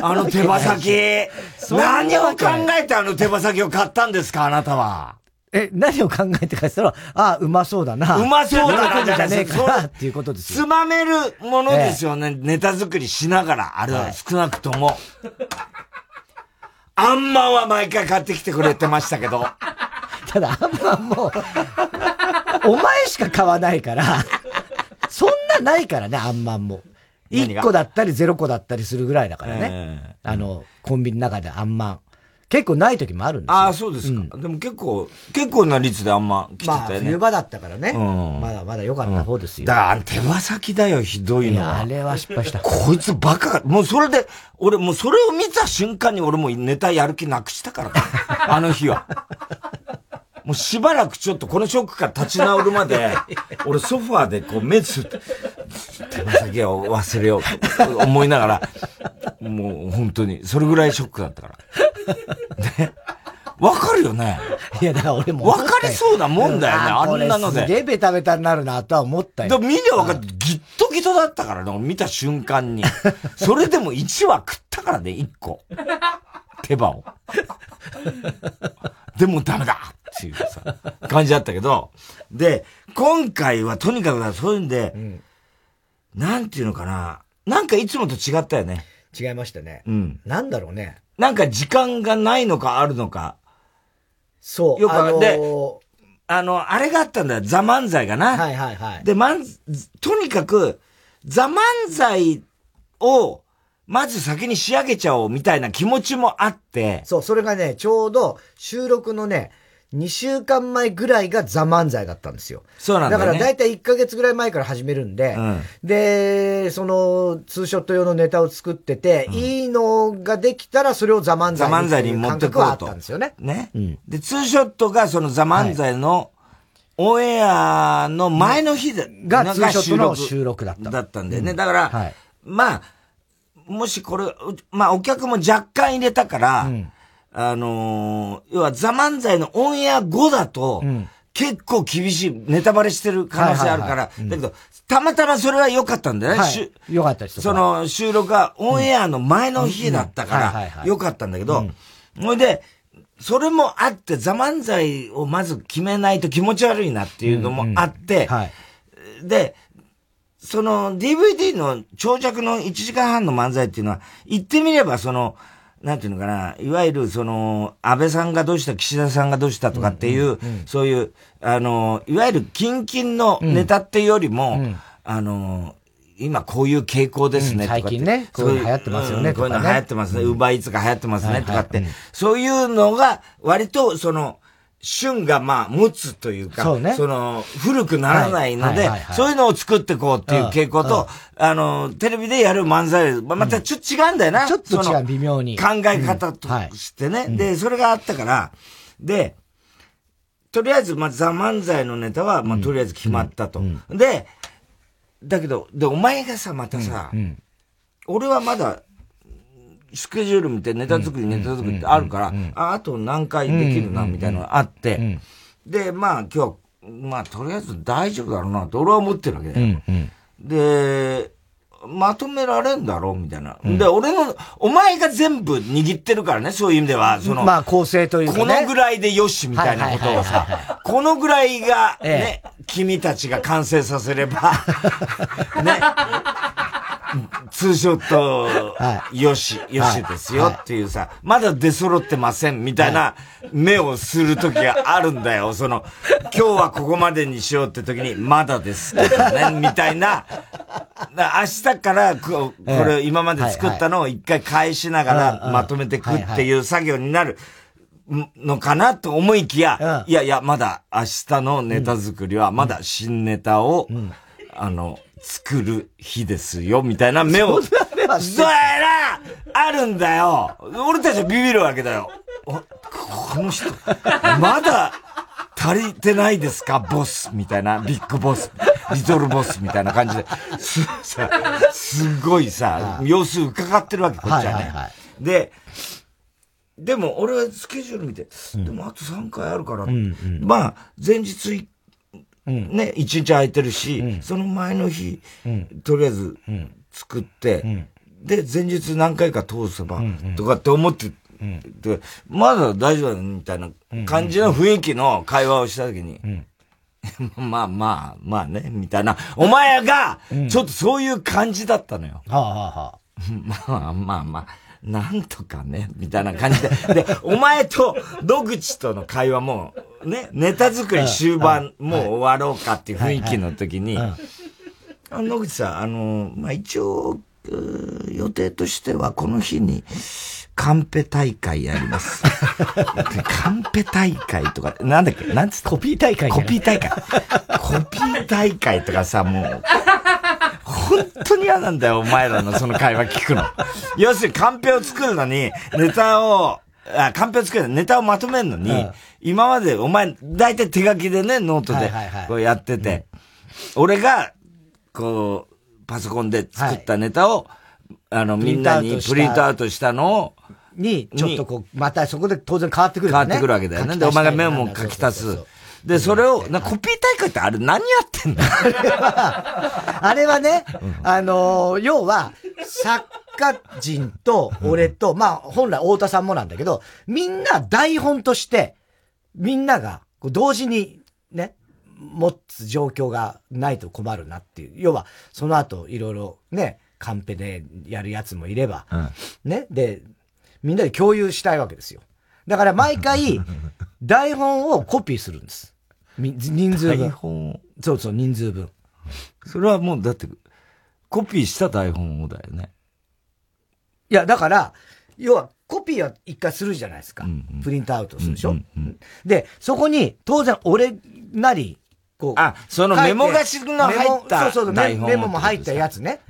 の手羽先。何を考えてあの手羽先を買ったんですか、あなたは。え、何を考えてかした？ら、ああ、うまそうだな。うまそうだな。じゃねえかな、っていうことですよ。つまめるものですよね、ええ、ネタ作りしながら、あれは少なくとも。はい、あんまんは毎回買ってきてくれてましたけど。ただ、あんまんも、お前しか買わないから、そんなないからね、あんまんも。1個だったり0個だったりするぐらいだからね。えー、あの、コンビニの中であんまん。結構ない時もあるんですよ。ああ、そうですか、うん、でも結構、結構な率であんま来てたよね。まあ、冬場だったからね。うん、まだまだ良かった方ですよ。だから、手羽先だよ、ひどいのは。あれは失敗した。こいつバカもうそれで、俺もうそれを見た瞬間に俺もネタやる気なくしたからあの日は。もうしばらくちょっとこのショックから立ち直るまで、俺ソファーでこう目つって、手羽先を忘れようと思いながら、もう本当に、それぐらいショックだったから。ね。わかるよね。いや、だから俺も。わかりそうなもんだよね、あんなので。すげえベタベタになるなとは思ったよ。見りゃわかる。ギットギトだったからね、見た瞬間に。それでも1話食ったからね、1個。手羽を。でもダメだっていうさ、感じだったけど、で、今回はとにかくそういうんで、うん、なんていうのかな、なんかいつもと違ったよね。違いましたね。うん。なんだろうね。なんか時間がないのかあるのか。そう。よく、あのー、で、あの、あれがあったんだよ。ザ・漫才がな。はいはいはい。で、まん、とにかく、ザ・漫才を、まず先に仕上げちゃおうみたいな気持ちもあって。そう、それがね、ちょうど収録のね、2週間前ぐらいがザ・漫才だったんですよ。そうなんだ、ね、だから大体1ヶ月ぐらい前から始めるんで、うん、で、その、ツーショット用のネタを作ってて、うん、いいのができたらそれをザ・漫才に。ザ・漫才に持ってこうと。ったんですよね。ね。うん、で、ツーショットがそのザ・漫才の、オンエアの前の日で、がツーショットの収録だった。だったんだよね。だから、はい、まあ、もしこれ、まあお客も若干入れたから、あのー、要はザ・漫才のオンエア後だと、うん、結構厳しい、ネタバレしてる可能性あるから、だけど、たまたまそれは良かったんだよね。はい、良かったですその収録がオンエアの前の日だったから、良かったんだけど、ほいで、それもあって、ザ・漫才をまず決めないと気持ち悪いなっていうのもあって、で、その DVD の長尺の1時間半の漫才っていうのは、言ってみればその、なんていうのかな、いわゆるその、安倍さんがどうした、岸田さんがどうしたとかっていう、そういう、あの、いわゆるキンキンのネタっていうよりも、あの、今こういう傾向ですね、とか最近ね、こういうの流行ってますよね、こういうの流行ってますね、ウーバーイーツが流行ってますね、とかって、そういうのが、割と、その、旬がまあ持つというか、そ、ね、その古くならないので、そういうのを作っていこうっていう傾向と、あの、テレビでやる漫才、またちょっと違うんだよな。ちょっと違う、微妙に。考え方としてね、で、それがあったから、で、とりあえず、まあ、ザ・漫才のネタは、まあ、とりあえず決まったと。で、だけど、で、お前がさ、またさ、俺はまだ、スケジュール見てネタ作り、ネタ作りってあるから、あ、あと何回できるな、みたいなのがあって、で、まあ今日は、まあとりあえず大丈夫だろうなと俺は思ってるわけだよ。で、まとめられんだろうみたいな。で、俺の、お前が全部握ってるからね、そういう意味では、その、まあ構成というか、このぐらいでよしみたいなことをさ、このぐらいがね、君たちが完成させれば、ね、ツーショット、よし、よしですよっていうさ、まだ出揃ってませんみたいな目をするときがあるんだよ。その、今日はここまでにしようって時に、まだですけどね、みたいな。明日からこ、これ今まで作ったのを一回返しながらまとめていくっていう作業になる。のかなと思いきや、いやいや、まだ明日のネタ作りは、まだ新ネタを、あの、作る日ですよ、みたいな目を。そうやなあるんだよ俺たちはビビるわけだよ。この人、まだ足りてないですかボスみたいな、ビッグボス、リトルボスみたいな感じで、す、さ、すごいさ、様子伺ってるわけ、こっちはね。で、でも俺はスケジュール見て、でもあと3回あるから、まあ、前日ね、一日空いてるし、その前の日、とりあえず作って、で、前日何回か通せば、とかって思って、で、まだ大丈夫みたいな感じの雰囲気の会話をした時に、まあまあ、まあね、みたいな。お前が、ちょっとそういう感じだったのよ。はあはあはあ、まあまあまあ、なんとかね、みたいな感じで。で、お前と野口との会話も、ね、ネタ作り終盤、もう終わろうかっていう雰囲気の時に、野口さん、あの、まあ一応、予定としてはこの日に、カンペ大会やります。カンペ大会とか、なんだっけ？なんつコピー大会コピー大会。コピー大会とかさ、もう、本当に嫌なんだよ、お前らのその会話聞くの。要するにカンペを作るのに、ネタを、あ、カンペを作るネタをまとめるのに、うん、今までお前、大体手書きでね、ノートで、こうやってて、はいはいはい俺が、こう、パソコンで作ったネタを、はい、あの、みんなにプリントアウトしたのを、に、ちょっとこう、またそこで当然変わってくる、ね、変わってくるわけだよね。で、お前がメモを書き足す。で、それを、なコピー大会ってあれ何やってんだあれは、あれはね、あのー、要は、作家人と俺と、まあ、本来太田さんもなんだけど、みんな台本として、みんなが、同時に、ね、持つ状況がないと困るなっていう。要は、その後、いろいろね、カンペでやるやつもいれば、うん、ね、で、みんなで共有したいわけですよ。だから毎回、台本をコピーするんです。人数分。台本そうそう、人数分。それはもう、だって、コピーした台本をだよね。いや、だから、要は、コピーは一回するじゃないですか。うんうん、プリントアウトするでしょ、うんうんうん、で、そこに、当然、俺なり、こう。あ、そのメモがしの入ったそうそうメモも入ったやつね。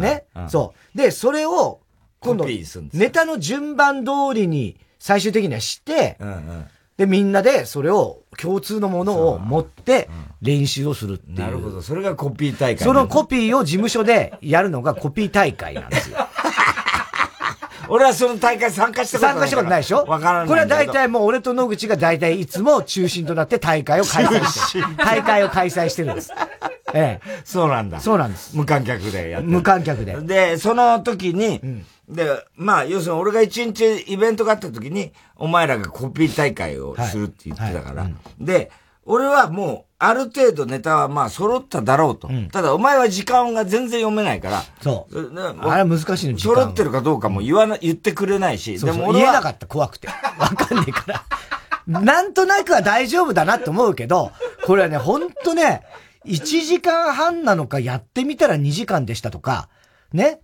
ね？そう。で、それを、今度、ネタの順番通りに最終的にはして、うんうん、で、みんなでそれを共通のものを持って練習をするっていう。なるほど。それがコピー大会。そのコピーを事務所でやるのが コピー大会なんですよ。俺はその大会参加したことない。参加したことないでしょ？わからない。これは大体もう俺と野口が大体いつも中心となって大会を開催してる。大会を開催してるんです。ええ。そうなんだ。そうなんです。無観客でやって無観客で。で、その時に、うんで、まあ、要するに俺が一日イベントがあった時に、お前らがコピー大会をするって言ってたから。はいはいうん、で、俺はもう、ある程度ネタはまあ揃っただろうと。うん、ただ、お前は時間が全然読めないから。そう。あれ難しいの、揃ってるかどうかも言わな、言ってくれないし。でも俺は。言えなかった、怖くて。わかんないから。なんとなくは大丈夫だなって思うけど、これはね、ほんとね、1時間半なのかやってみたら2時間でしたとか、ね。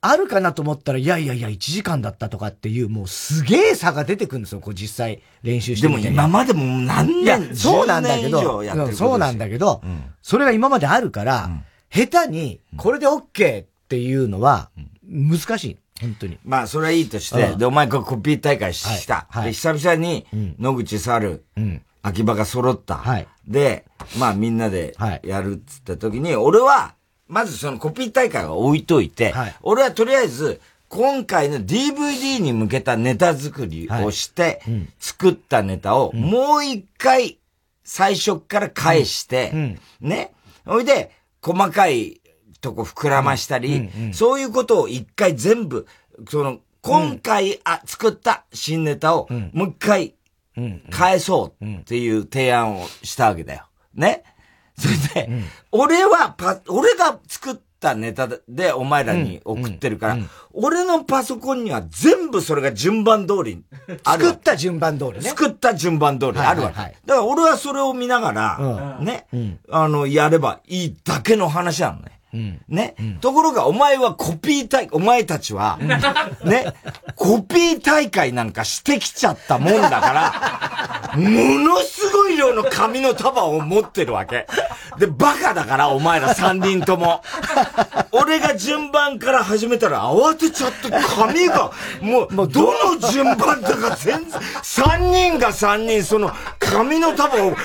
あるかなと思ったら、いやいやいや、1時間だったとかっていう、もうすげえ差が出てくるんですよ、こう実際練習してでも今までも何年、そうなんだけど、そうなんだけど、うん、それが今まであるから、うん、下手に、これで OK っていうのは、難しい。本当に。まあ、それはいいとして、で、お前こコピー大会した。で、久々に、野口猿、うん、秋葉が揃った。はい、で、まあみんなでやるっつった時に、俺は、まずそのコピー大会は置いといて、はい、俺はとりあえず、今回の DVD に向けたネタ作りをして、作ったネタをもう一回最初から返して、ね。ほいで、細かいとこ膨らましたり、そういうことを一回全部、その、今回、あ、作った新ネタをもう一回返そうっていう提案をしたわけだよ。ね。それで、うん、俺はパ、俺が作ったネタでお前らに送ってるから、俺のパソコンには全部それが順番通りある。作った順番通りね。作った順番通りあるわけ。だから俺はそれを見ながら、ね、あの、やればいいだけの話なのね。うん、ね、うん、ところが、お前はコピー大、お前たちは、ね、コピー大会なんかしてきちゃったもんだから、ものすごい量の紙の束を持ってるわけ。で、バカだから、お前ら三人とも。俺が順番から始めたら慌てちゃって、紙が、もう、どの順番だか全然、三人が三人、その、紙の束を、ぐわー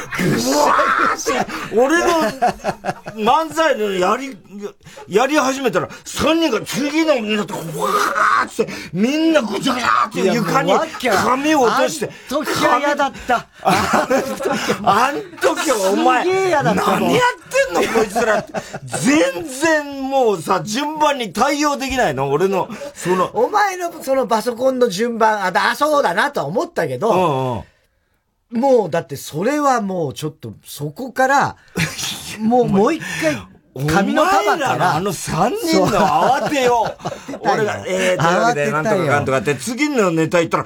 俺の漫才のやり、やり始めたら、三人が次のになって、わーって、みんなぐちゃぐちゃって床に紙を落として。あん時は嫌だった。あん時はお前、何やってんのこいつらって。全然もうさ、順番に対応できないの俺の、その。お前のそのパソコンの順番、あ、だ、そうだなとは思ったけど、うんうんもう、だってそれはもうちょっと、そこから、もう、もう一回、髪の束から。あの三人の慌てよう。俺が、えー、というわけで、なんとかかんとかって、次のネタ言ったら、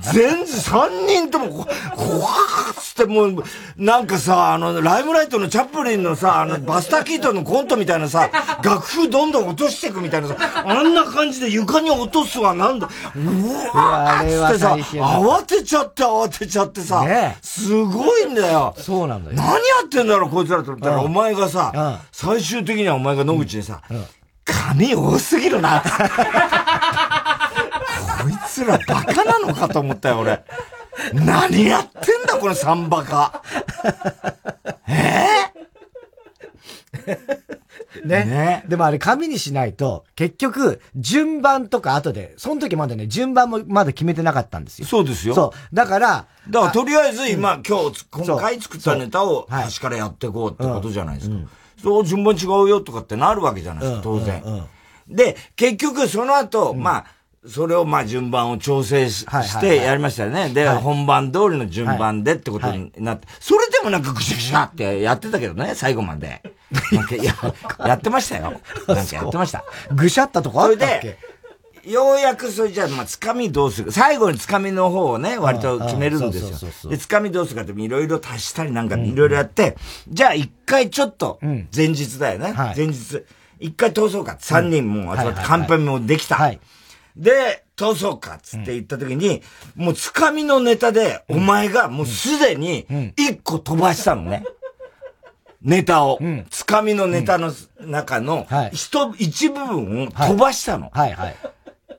全然三人とも、こわーっつってもう、なんかさ、あの、ライムライトのチャップリンのさ、あの、バスターキートンのコントみたいなさ、楽譜どんどん落としていくみたいなさ、あんな感じで床に落とすわ、なんだ、うわーってさ、慌てちゃって慌てちゃってさ、すごいんだよ。そうなんだよ。何やってんだろう、こいつらと思ったら、前がさ、最終的にはお前が野口にさ、髪多すぎるな。こいつらバカなのかと思ったよ、俺。何やってんだ、このサンバカ。えー、ね。ね。でもあれ紙にしないと、結局、順番とか後で、その時まだね、順番もまだ決めてなかったんですよ。そうですよ。そう。だから、だからとりあえず今、今日、今回作ったネタを端からやっていこうってことじゃないですか。そう、順番違うよとかってなるわけじゃないですか、当然。で、結局その後、まあ、それをまあ順番を調整してやりましたよね。で、本番通りの順番でってことになって、それでもなんかぐしゃぐしゃってやってたけどね、最後まで。なんかや、やってましたよ。なんかやってました。ぐしゃったとこあったっけ？ようやくそれじゃあ、まあ、つかみどうする最後につかみの方をね、割と決めるんですよ。で、つかみどうするかっていろいろ足したりなんかいろいろやって、じゃあ一回ちょっと、前日だよね。前日。一回通そうか。三人も集まって、カンペもできた。で、通そうかっつって言った時に、もうつかみのネタで、お前がもうすでに一個飛ばしたのね。ネタを、つかみのネタの中の、一、一部分を飛ばしたの。はいはい。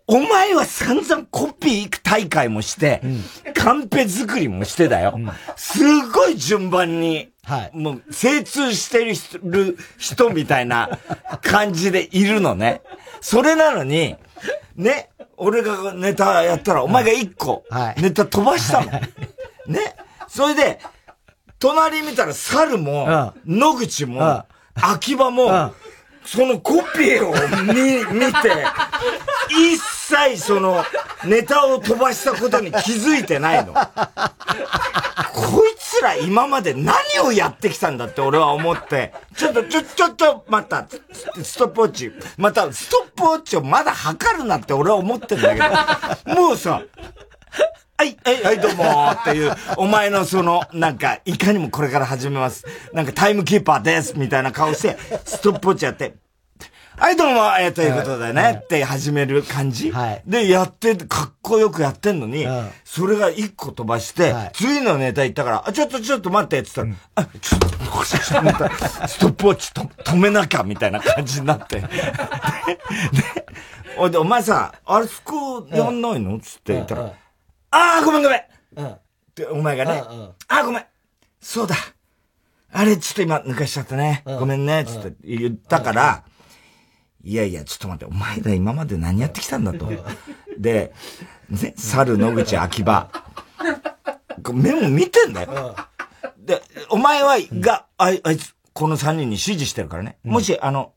お前は散々コピー大会もして、うん、カンペ作りもしてだよ。うん、すごい順番に、はい、もう精通してる人みたいな感じでいるのね。それなのに、ね、俺がネタやったら、お前が一個、ネタ飛ばしたの。はい、ね。それで、隣見たら猿も、野口も、秋葉も、そのコピーを見、見て、一切そのネタを飛ばしたことに気づいてないの。こ いつら今まで何をやってきたんだって俺は思って、ちょっと、ちょ、ちょっと待った。ストップウォッチ。また、ストップウォッチをまだ測るなって俺は思ってんだけど、もうさ、はい、はい、はい、どうもーっていう、お前のその、なんか、いかにもこれから始めます。なんかタイムキーパーですみたいな顔して、ストップウォッチやって、はい、どうも、えー、ということでね、って始める感じ？はい。で、やって、かっこよくやってんのに、それが一個飛ばして、次のネタ言ったから、あ、ちょっとちょっと待って、って言ったら、あ、ちょっと、ストップウォッチと止めなきゃ、みたいな感じになって。で、お前さ、あれ、服やんないの？つって言ったら、ああ、ごめんごめん。うん。って、お前がね、うんうん、ああ、ごめん。そうだ。あれ、ちょっと今抜かしちゃったね。ごめんね、つって言ったから、いやいや、ちょっと待って、お前ら今まで何やってきたんだと。で、ね、猿、野口、秋葉。メモ見てんだよ。で、お前は、が、あい、あいつ、この三人に指示してるからね。もし、あの、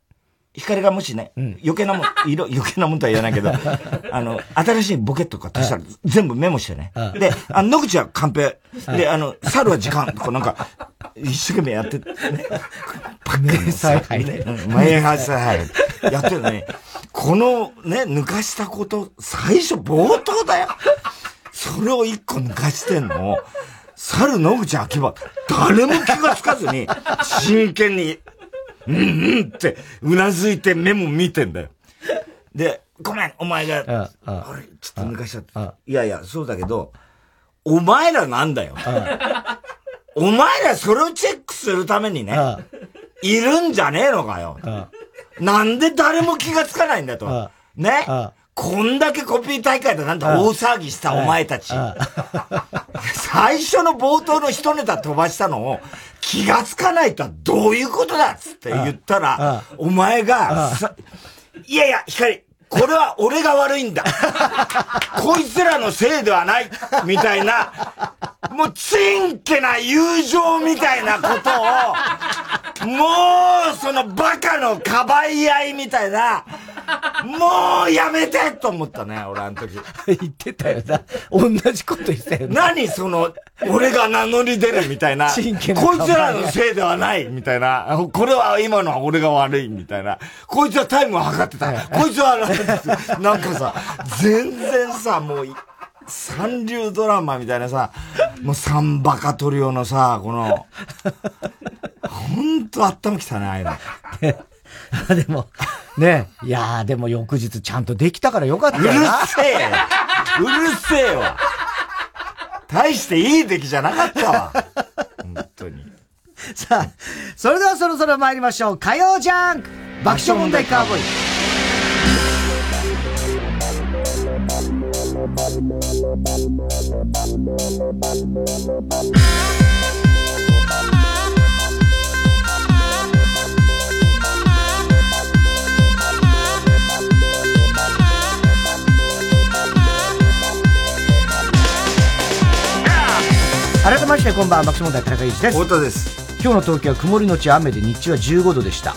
光がもしね、うん、余計なもん、色、余計なもんとは言わないけど、あの、新しいボケとか足したら全部メモしてね。で、あの、野口はカンペ。で、あの、猿は時間。こうなんか、一生懸命やって、ね。パックさ入る。前はさ入る。やってるのに、このね、抜かしたこと、最初冒頭だよ。それを一個抜かしてんの。猿野口秋葉、誰も気がつかずに、真剣にうんうんって、うなずいて目も見てんだよ。で、ごめん、お前が、あれ、ちょっと抜かしちゃった。いやいや、そうだけど、お前らなんだよ。お前らそれをチェックするためにね、いるんじゃねえのかよ。なんで誰も気がつかないんだと。ね？こんだけコピー大会でなんだ大騒ぎしたお前たち。最初の冒頭の一ネタ飛ばしたのを気がつかないとはどういうことだっつって言ったら、お前が、いやいや、光、これは俺が悪いんだ。こいつらのせいではない。みたいな、もうちんけな友情みたいなことを、もうそのバカのかばい合いみたいな、もうやめてと思ったね、俺あの時。言ってたよな。同じこと言ってたよな。何その、俺が名乗り出るみたいな。こいつらのせいではないみたいな。これは今のは俺が悪いみたいな。こいつはタイムを測ってた。こいつは、なんかさ、全然さ、もう、三流ドラマみたいなさ、もうサンバカトリオのさ、この、ほんと頭きたね、ああいうの。でも、ねいやーでも翌日ちゃんとできたからよかったよな。うるせえようるせえわ大していい出来じゃなかったわ。本当に。さあ、それではそろそろ参りましょう。火曜ジャンク爆笑問題カーボーイ。改めましてこんばんは爆笑問題田中裕二です。太田です。今日の東京は曇りのち雨で日中は15度でした。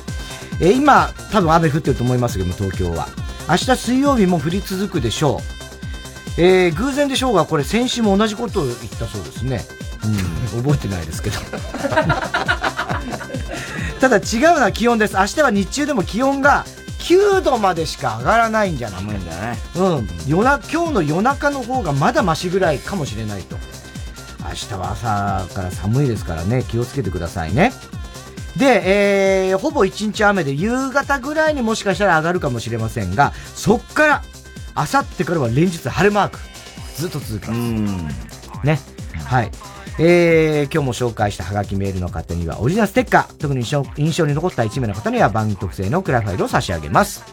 えー、今多分雨降ってると思いますけども東京は。明日水曜日も降り続くでしょう。えー、偶然でしょうがこれ先週も同じことを言ったそうですね。うん覚えてないですけど。ただ違うのは気温です。明日は日中でも気温が9度までしか上がらないんじゃない寒いんだね。うん。夜な今日の夜中の方がまだマシぐらいかもしれないと明日は朝から寒いですからね、気をつけてくださいね。で、えー、ほぼ一日雨で夕方ぐらいにもしかしたら上がるかもしれませんが、そっから、あさってからは連日晴れマーク、ずっと続きます。ね。はい。えー、今日も紹介したハガキメールの方にはオリジナルステッカー、特に印象に残った1名の方には番組特製のクラファイルを差し上げます。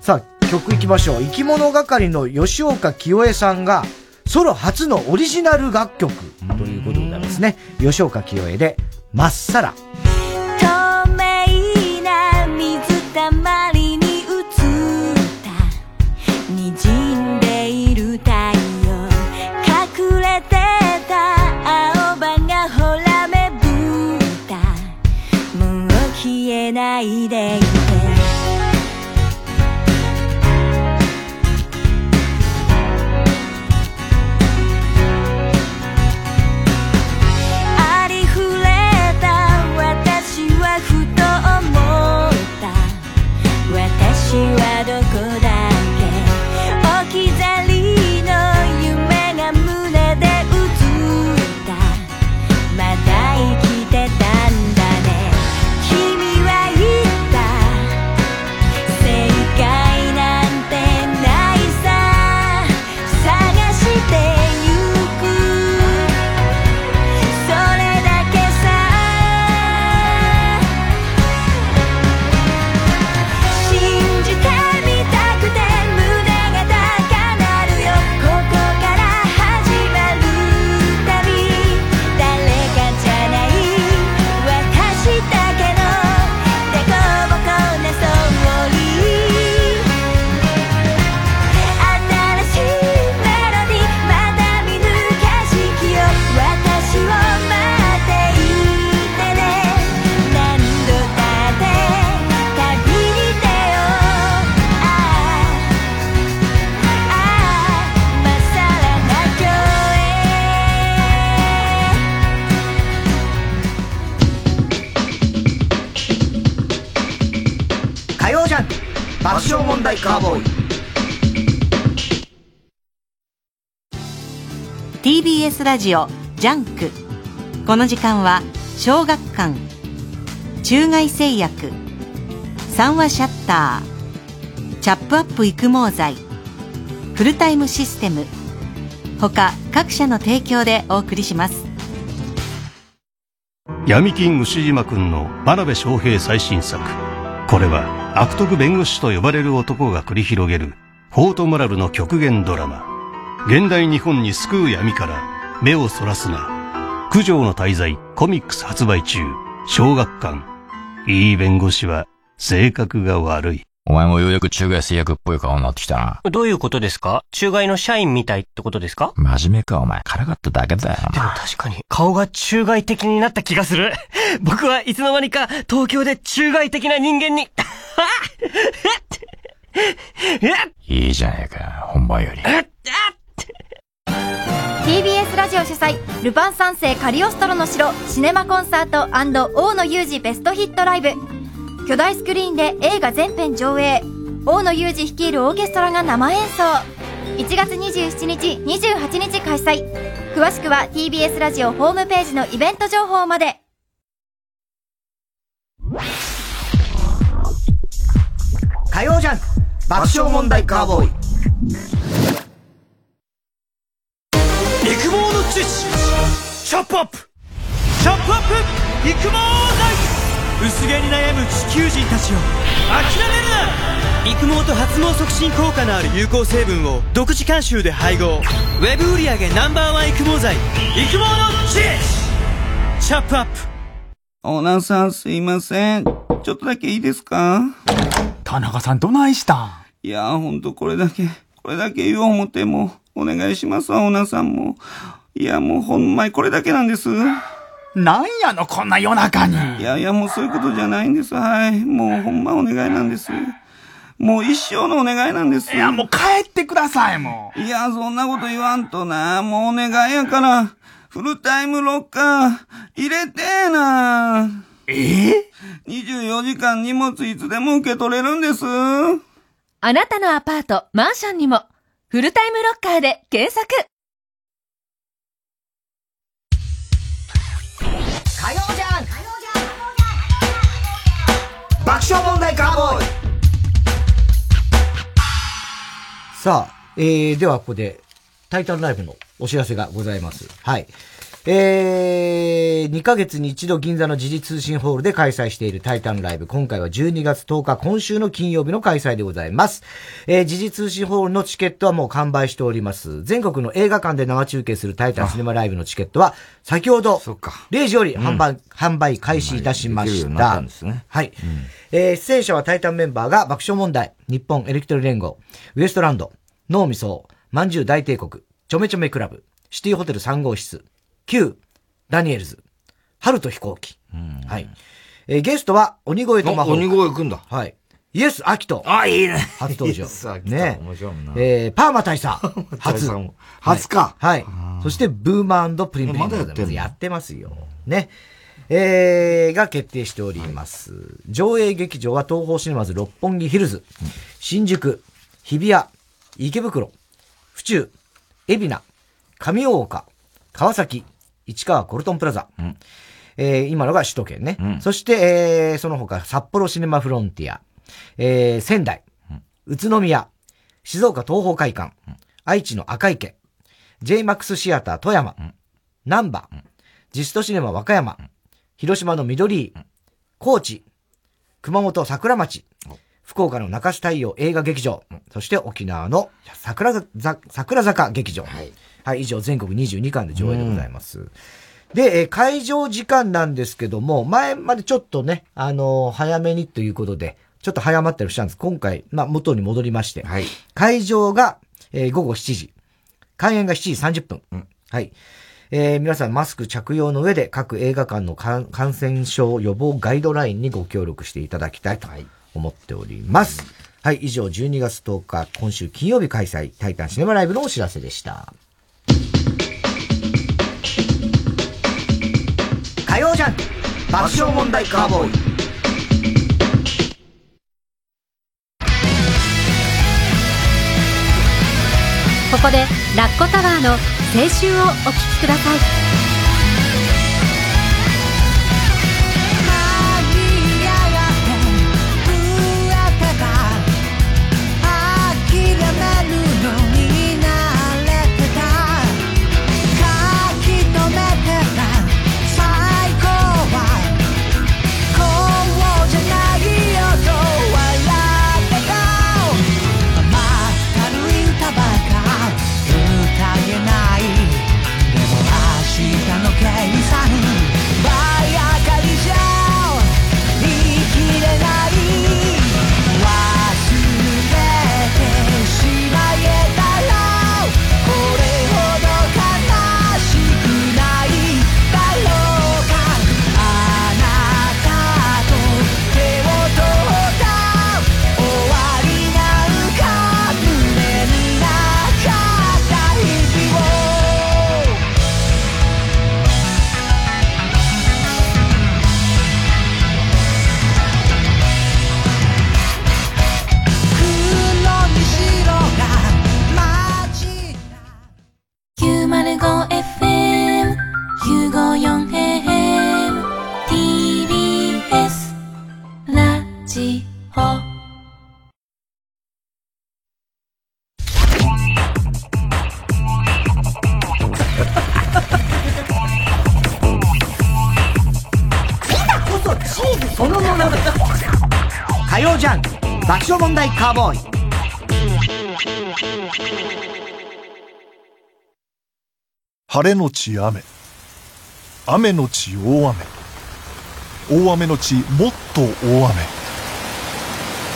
さあ、曲いきましょう。生き物係の吉岡清江さんが、ソロ初のオリジナル楽曲ということでございますね。吉岡清江で、まっさら。透明な水たまりに映った。滲んでいる太陽。隠れてた。青葉がほらめぶった。もう消えないで問題カーボーイ TBS ラジオジャンクこの時間は小学館中外製薬三和シャッターチャップアップ育毛剤フルタイムシステム他各社の提供でお送りします。闇金ウシジマくんの真鍋昌平最新作。これは悪徳弁護士と呼ばれる男が繰り広げるフォートモラルの極限ドラマ。現代日本に救う闇から目をそらすな。九条の滞在コミックス発売中。小学館。いい弁護士は性格が悪い。お前もようやく中外製薬っぽい顔になってきたな。どういうことですか？中外の社員みたいってことですか？真面目かお前。からかっただけだよ。でも確かに、顔が中外的になった気がする。僕はいつの間にか東京で中外的な人間に。いいじゃねえか、本番より。TBS ラジオ主催ルパン三世カリオストロの城シネマコンサート大野裕二ベストヒットライブ。巨大スクリーンで映画全編上映。大野裕二率いるオーケストラが生演奏。1月27日28日開催。詳しくは TBS ラジオホームページのイベント情報まで。火曜ジャンク。爆笑問題カーボーイ。育毛の知識チャップアップ。チャップアップ。育毛剤薄毛に悩む地球人たちを。諦めるな。育毛と発毛促進効果のある有効成分を。独自監修で配合。ウェブ売上 Ｎｏ.1 育毛剤育毛の知識チャップアップ。オーナーさんすいません。ちょっとだけいいですか？田中さんどないしたん？いやほんとこれだけ、これだけ言おう思っても、お願いしますわ、オーナーさんも。いや、もうほんまにこれだけなんです。なんやの、こんな夜中に。いやいや、もうそういうことじゃないんです。はい。もうほんまお願いなんです。もう一生のお願いなんです。いや、もう帰ってください、もう。いや、そんなこと言わんとな。もうお願いやから。フルタイムロッカー、入れてーな。ええ ?24 時間荷物いつでも受け取れるんです。あなたのアパート、マンションにも、フルタイムロッカーで検索火曜じゃん爆笑問題カーボーイさあ、えー、ではここで、タイタンライブのお知らせがございます。はい。えー、2ヶ月に一度銀座の時事通信ホールで開催しているタイタンライブ。今回は12月10日、今週の金曜日の開催でございます。えー、時事通信ホールのチケットはもう完売しております。全国の映画館で生中継するタイタンシネマライブのチケットは、先ほど、0時より販売、うん、販売開始いたしました。ね、はい。うん、えー、出演者はタイタンメンバーが爆笑問題、日本エレキテル連合、ウエストランド、脳みそ、まんじゅう大帝国、ちょめちょめクラブ、シティホテル3号室、Q、ダニエルズ、春と飛行機。はい。えー、ゲストは、鬼越トマホーク。鬼越くんだ。はい。イエス・アキト。あ、いいね。初登場。ね。面白いな。えー、パーマ大佐。初。初か。はい。そして、ブーマープリンプリン。まだやってるやってますよ。ね。えー、が決定しております。上映劇場は東方シネマズ六本木ヒルズ、新宿、日比谷、池袋、府中、海老名、上大岡、川崎、市川コルトンプラザ。うん、えー、今のが首都圏ね。うん、そして、えー、その他、札幌シネマフロンティア、えー、仙台、うん、宇都宮、静岡東方会館、うん、愛知の赤池、JMAX シアター富山、南波、ジストシネマ和歌山、広島の緑。井、高知、熊本桜町、福岡の中洲太陽映画劇場、そして沖縄の桜坂桜坂劇場。はいはい、以上全国22巻で上映でございます。うん、で、えー、会場時間なんですけども、前までちょっとね、あのー、早めにということで、ちょっと早まったりしたんです。今回、まあ、元に戻りまして、はい、会場が、えー、午後7時、開演が7時30分。うん、はい。えー、皆さんマスク着用の上で各映画館の感染症予防ガイドラインにご協力していただきたいと思っております。はい、はい、以上12月10日、今週金曜日開催、タイタンシネマライブのお知らせでした。火曜じゃん爆笑問題カーボーイ。ここでラッコタワーの青春をお聞きください。爆笑問題カーボーイ。晴れのち雨。雨のち大雨。大雨のちもっと大雨。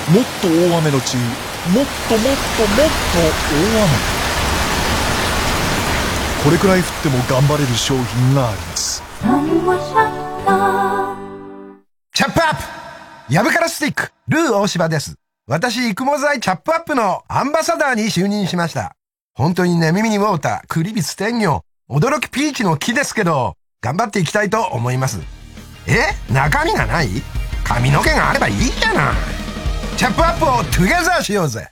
もっと大雨のちもっともっともっと大雨。これくらい降っても頑張れる商品があります。チャップアップ。ヤブカラスティック。ルー大柴です私育毛剤チャップアップのアンバサダーに就任しました。本当にね耳にウォータークリビス天魚驚きピーチの木ですけど頑張っていきたいと思います。え？中身がない？髪の毛があればいいじゃな。いチャップアップをトゥゲザーしようぜ。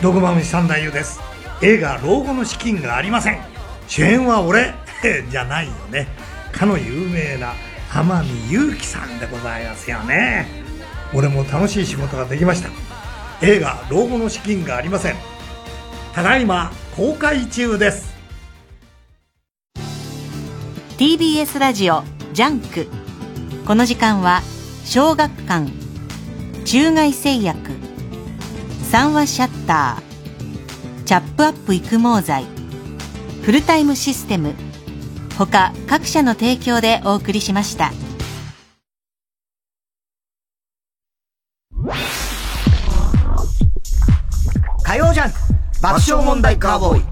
毒まむし三太夫です。映画老後の資金がありません。主演は俺？じゃないよね。かの有名な天海祐希さんでございますよね。俺も楽しい仕事ができました。映画老後の資金がありません。ただいま公開中です。TBS ラジオジャンク。この時間は小学館。中外製薬。三和シャッター。チャップアップ育毛剤。フルタイムシステム。他各社の提供でお送りしました。火曜ジャンク爆笑問題カーボーイ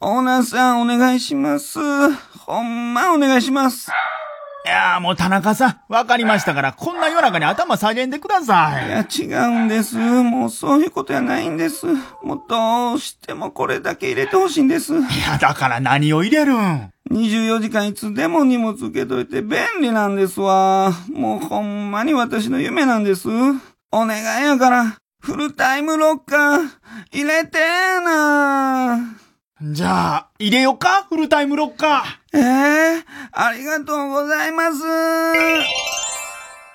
オーナーさんお願いします。ほんまお願いします。いやーもう田中さん、わかりましたから、こんな夜中に頭下げんでください。いや、違うんです。もうそういうことやないんです。もうどうしてもこれだけ入れてほしいんです。いや、だから何を入れるん ?24 時間いつでも荷物受けといて便利なんですわ。もうほんまに私の夢なんです。お願いやから、フルタイムロッカー、入れてーなじゃあ、入れよか？フルタイムロッカー。ええー、ありがとうございます。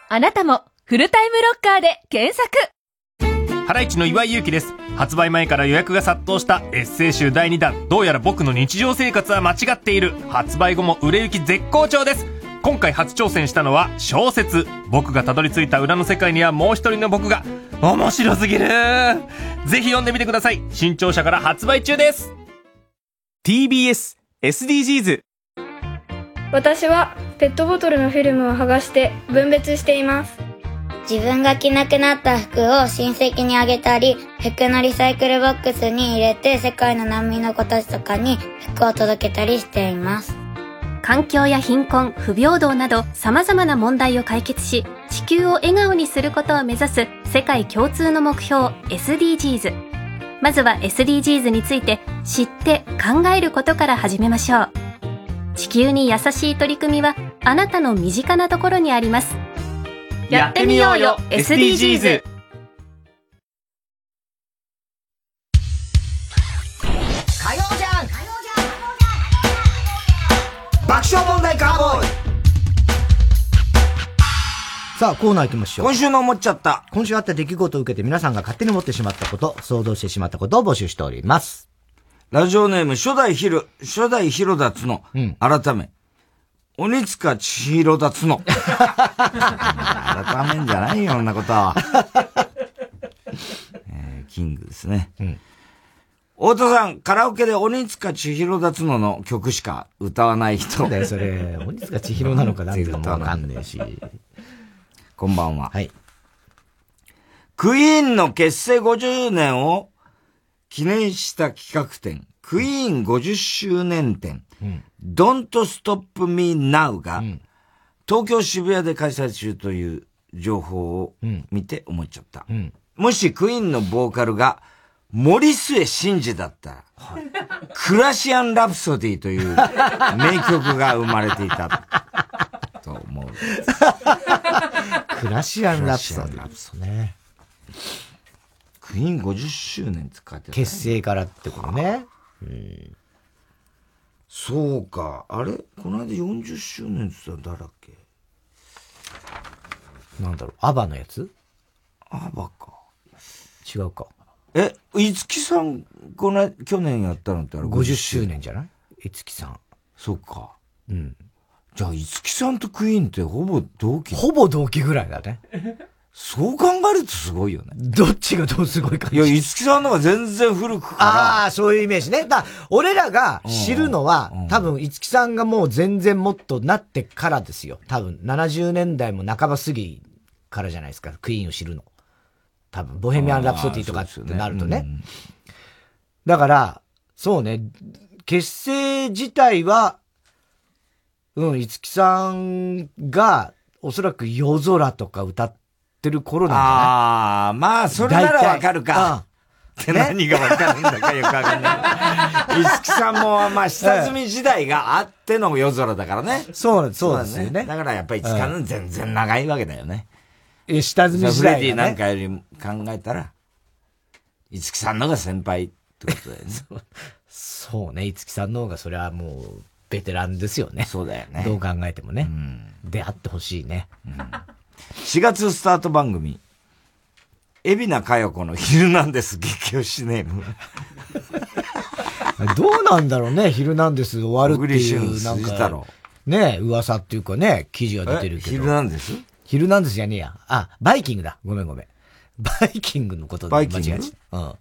あなたも、フルタイムロッカーで検索ハライチの岩井祐希です。発売前から予約が殺到したエッセイ集第2弾、どうやら僕の日常生活は間違っている。発売後も売れ行き絶好調です。今回初挑戦したのは小説。僕がたどり着いた裏の世界にはもう一人の僕が、面白すぎるぜひ読んでみてください。新潮社から発売中です。TBS SDGs 私はペットボトルのフィルムを剥がして分別しています自分が着なくなった服を親戚にあげたり服のリサイクルボックスに入れて世界の難民の子たちとかに服を届けたりしています環境や貧困、不平等など様々な問題を解決し地球を笑顔にすることを目指す世界共通の目標 SDGs まずは SDGs について知って考えることから始めましょう。地球に優しい取り組みはあなたの身近なところにあります。やってみようよ SDGs! 爆笑問題カーボーイさあ、コーナー行きましょう。今週の思っちゃった。今週あった出来事を受けて皆さんが勝手に思ってしまったこと、想像してしまったことを募集しております。ラジオネーム、初代ひろ、初代ひろだつの、改め、鬼塚千尋だつの。改めんじゃないよ、そんなことは。えーキングですね。太田さん、カラオケで鬼塚千尋だつのの曲しか歌わない人。だよ、それ。鬼塚千尋なのかなんかもわかんねえし。こんばんは。はい。クイーンの結成50年を記念した企画展、クイーン50周年展、Don't Stop Me Now が、東京渋谷で開催中という情報を見て思っちゃった。もしクイーンのボーカルが森末慎二だったら、クラシアン・ラプソディという名曲が生まれていたと思う。クラシアン・ラプソディ。ね。クイーン50周年って書いてある、結成からってことね。そうか。あれ？この間40周年って言ったら誰だっけ？なんだろう、アバのやつ？アバか。違うか。え、いつきさん、この、去年やったのってあれ50周年じゃない？いつきさん。そっか。うん。じゃあ、五木さんとクイーンってほぼ同期？ほぼ同期ぐらいだね。そう考えるとすごいよね。どっちがどうすごいか。いや、五木さんの方が全然古くから。ああ、そういうイメージね。だ俺らが知るのは、多分、五木さんがもう全然もっとなってからですよ。多分、70年代も半ば過ぎからじゃないですか、クイーンを知るの。多分、ボヘミアン・ラプソディとかってなるとね。ねだから、そうね、結成自体は、うん、五木さんが、おそらく夜空とか歌ってる頃なんだね。ああ、まあ、それならわかるか。って 何がわかるんだかよくわかんない。五木さんも、まあ、下積み時代があっての夜空だからね。そうなんですよね。だからやっぱり五木さん全然長いわけだよね。え、下積み時代、フレディなんかより考えたら、五木さんのが先輩ってことだよね。そうね、五木さんの方がそれはもう、ベテランですよね。そうだよね。どう考えてもね。うん、であってほしいね。うん、4月スタート番組、海老名佳代子のヒルナンデス激推しネーム。どうなんだろうね、ヒルナンデス終わるっていう、なんか、ね、噂っていうかね、記事が出てるけど。ヒルナンデスヒルナンデスじゃねえや。あ、バイキングだ。ごめんごめん。バイキングのことで間違えちゃう。うん。あ、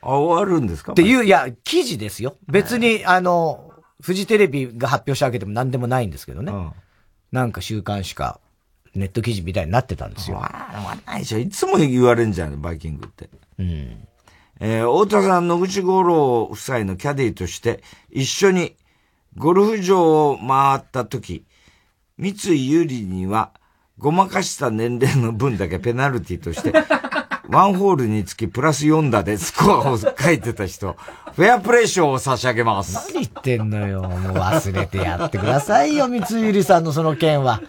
終わるんですか？っていう、いや、記事ですよ。別に、あの、フジテレビが発表したわけでも何でもないんですけどね。うん、なんか週刊誌か、ネット記事みたいになってたんですよ。ああ、ないでしょ。いつも言われんじゃん、バイキングって。うん。えー、太田さん、野口五郎夫妻のキャディとして、一緒にゴルフ場を回った時、三井有利には、ごまかした年齢の分だけペナルティとして、ワンホールにつきプラス4打でスコアを書いてた人、フェアプレー賞を差し上げます。何言ってんのよ。もう忘れてやってくださいよ、三井ゆりさんのその件は。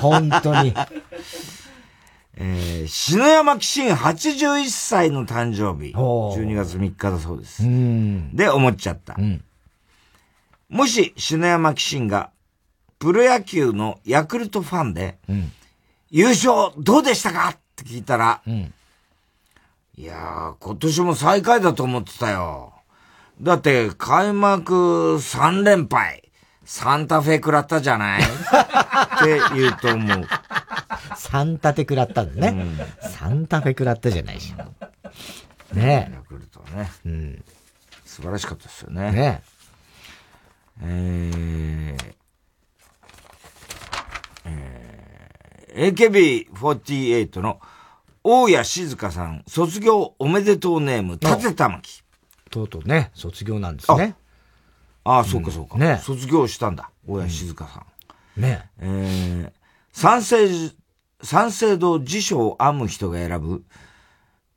本当に。えー、篠山紀信81歳の誕生日。12月3日だそうです。で、思っちゃった。うん、もし、篠山紀信が、プロ野球のヤクルトファンで、うん、優勝どうでしたか？って聞いたら、うんいやー、今年も最下位だと思ってたよ。だって、開幕3連敗。サンタフェ食らったじゃない？って言うと思う。サンタフェ食らったんだね。うん、サンタフェ食らったじゃないし。ねえ。ヤクルトね。うん。素晴らしかったですよね。ねえ。えー、えー、AKB48 の大谷静香さん、卒業おめでとうネーム、立玉木。とうとうね、卒業なんですね。ああ、そうかそうか。ね。卒業したんだ、大谷静香さん。ね。えー、三省、三省堂辞書を編む人が選ぶ、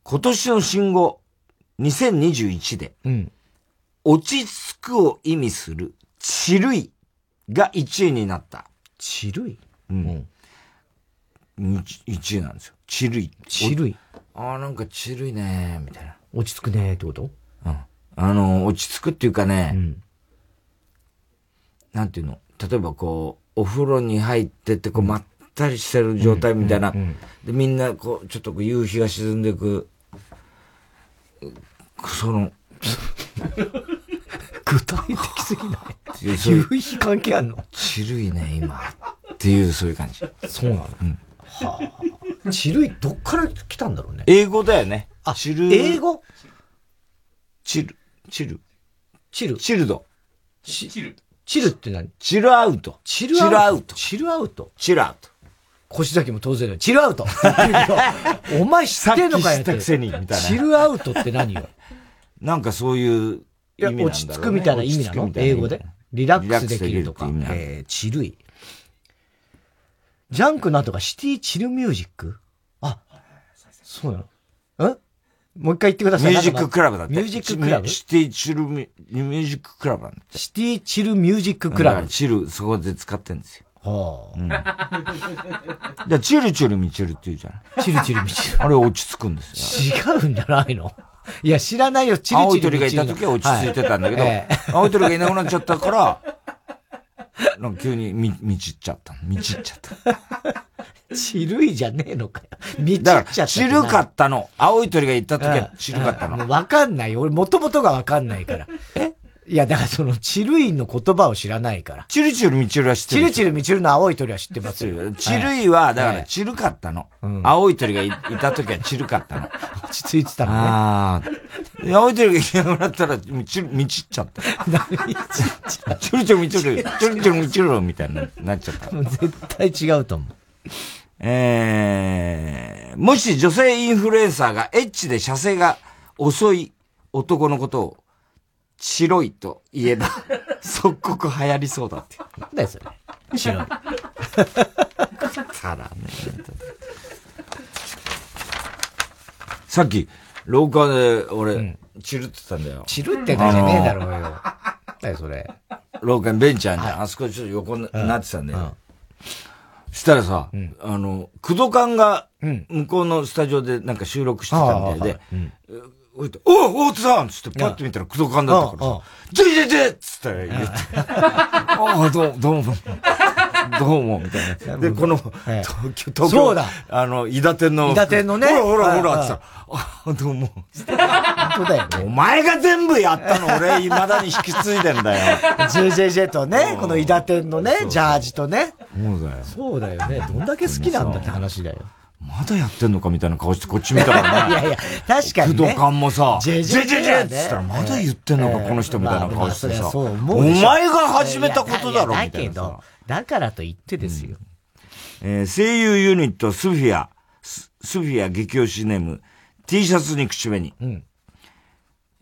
今年の新語、2021で、うん、落ち着くを意味する、ちるいが1位になった。ちるいうん。1位なんですよ。ちるい。ちるい。ああ、なんかちるいねみたいな。落ち着くねってこと？うん。あの、落ち着くっていうかね、うん、なんていうの？例えばこう、お風呂に入ってて、こう、まったりしてる状態みたいな。で、みんな、こう、ちょっと夕日が沈んでいく、その、具体的すぎない？夕日関係あんの？ちるいね、今。っていう、そういう感じ。そうなの？うん。はあ。チルイ、どっから来たんだろうね。英語だよね。あ、チル。英語？チル、チル。チル。チルド。チル。チルって何？チルアウト。チルアウト。チルアウト。チルアウト。腰崎も当然だよ。チルアウト。お前知ってんのかよ。たくせに、みたいな。チルアウトって何よ？なんかそういう意味なんだろう、ね、落ち着くみたいな意味なの？英語で？リラックスできるとか。えー、チルイ。ジャンクなんとかシティチルミュージック？あ、そうなのんもう一回言ってください。ミュージッククラブだって。ミュージッククラブ？シティチルミュージッククラブなんシティチルミュージッククラブ。チル、そこで使ってんですよ。はあ。うん。じゃチルチルミチルって言うじゃないチルチルミチル。あれ落ち着くんですよ。違うんじゃないの？いや、知らないよ、チルチルミチル。青い鳥がいた時は落ち着いてたんだけど、青い鳥がいなくなっちゃったから、なんか急にみ、みちっちゃった。みちっちゃった。ちるいじゃねえのかよ。みちっちゃった。ちるかったの。青い鳥が言った時はちるかったの。わかんないよ。俺もともとがわかんないから。え？いや、だからその、チルイの言葉を知らないから。チルチルミチルは知ってる。チルチルミチルの青い鳥は知ってますよ。チルイは、だから、チルかったの。青い鳥がいた時はチルかったの。落ち着いてたのね。ああ。青い鳥がいなくなったら、みち、みちっちゃった。チルチルミチル、チルチルミチルみたいになっちゃった。絶対違うと思う。えー、もし女性インフルエンサーがエッチで射精が遅い男のことを白いと言えば、即刻流行りそうだって。なんだよ、それ。白い。たらね。さっき、廊下で俺、チルってたんだよ。チルってんじゃねえだろうよ。だよ、それ。廊下にベンチあんじゃん。あそこちょっと横になってたんだよ。したらさ、あの、クドカンが、向こうのスタジオでなんか収録してたみたいで、おいお大津さんつってパッと見たらクドカンだったからさ、ジェジェジェっつって言って、ああ、どう、どうも。どうも、みたいな。で、この、東京、東京。あの、伊達天の。伊達天のね。ほらほらほら、ってさ、あ、どうも。本当だよね。お前が全部やったの、俺、未だに引き継いでんだよ。JJJ とね、この伊達天のね、ジャージとね。そうだよ。そうだよね。どんだけ好きなんだって話だよ。まだやってんのかみたいな顔してこっち見たからね。いやいや、確かに、ね。武道館もさ、ジェジェジェジェって言ったらまだ言ってんのか、この人みたいな顔してさ、お前が始めたことだろ、みたいな。だけど、だからと言ってですよ。え声優ユニットスフィア、スフィア激推しネーム、T シャツに口紅。うん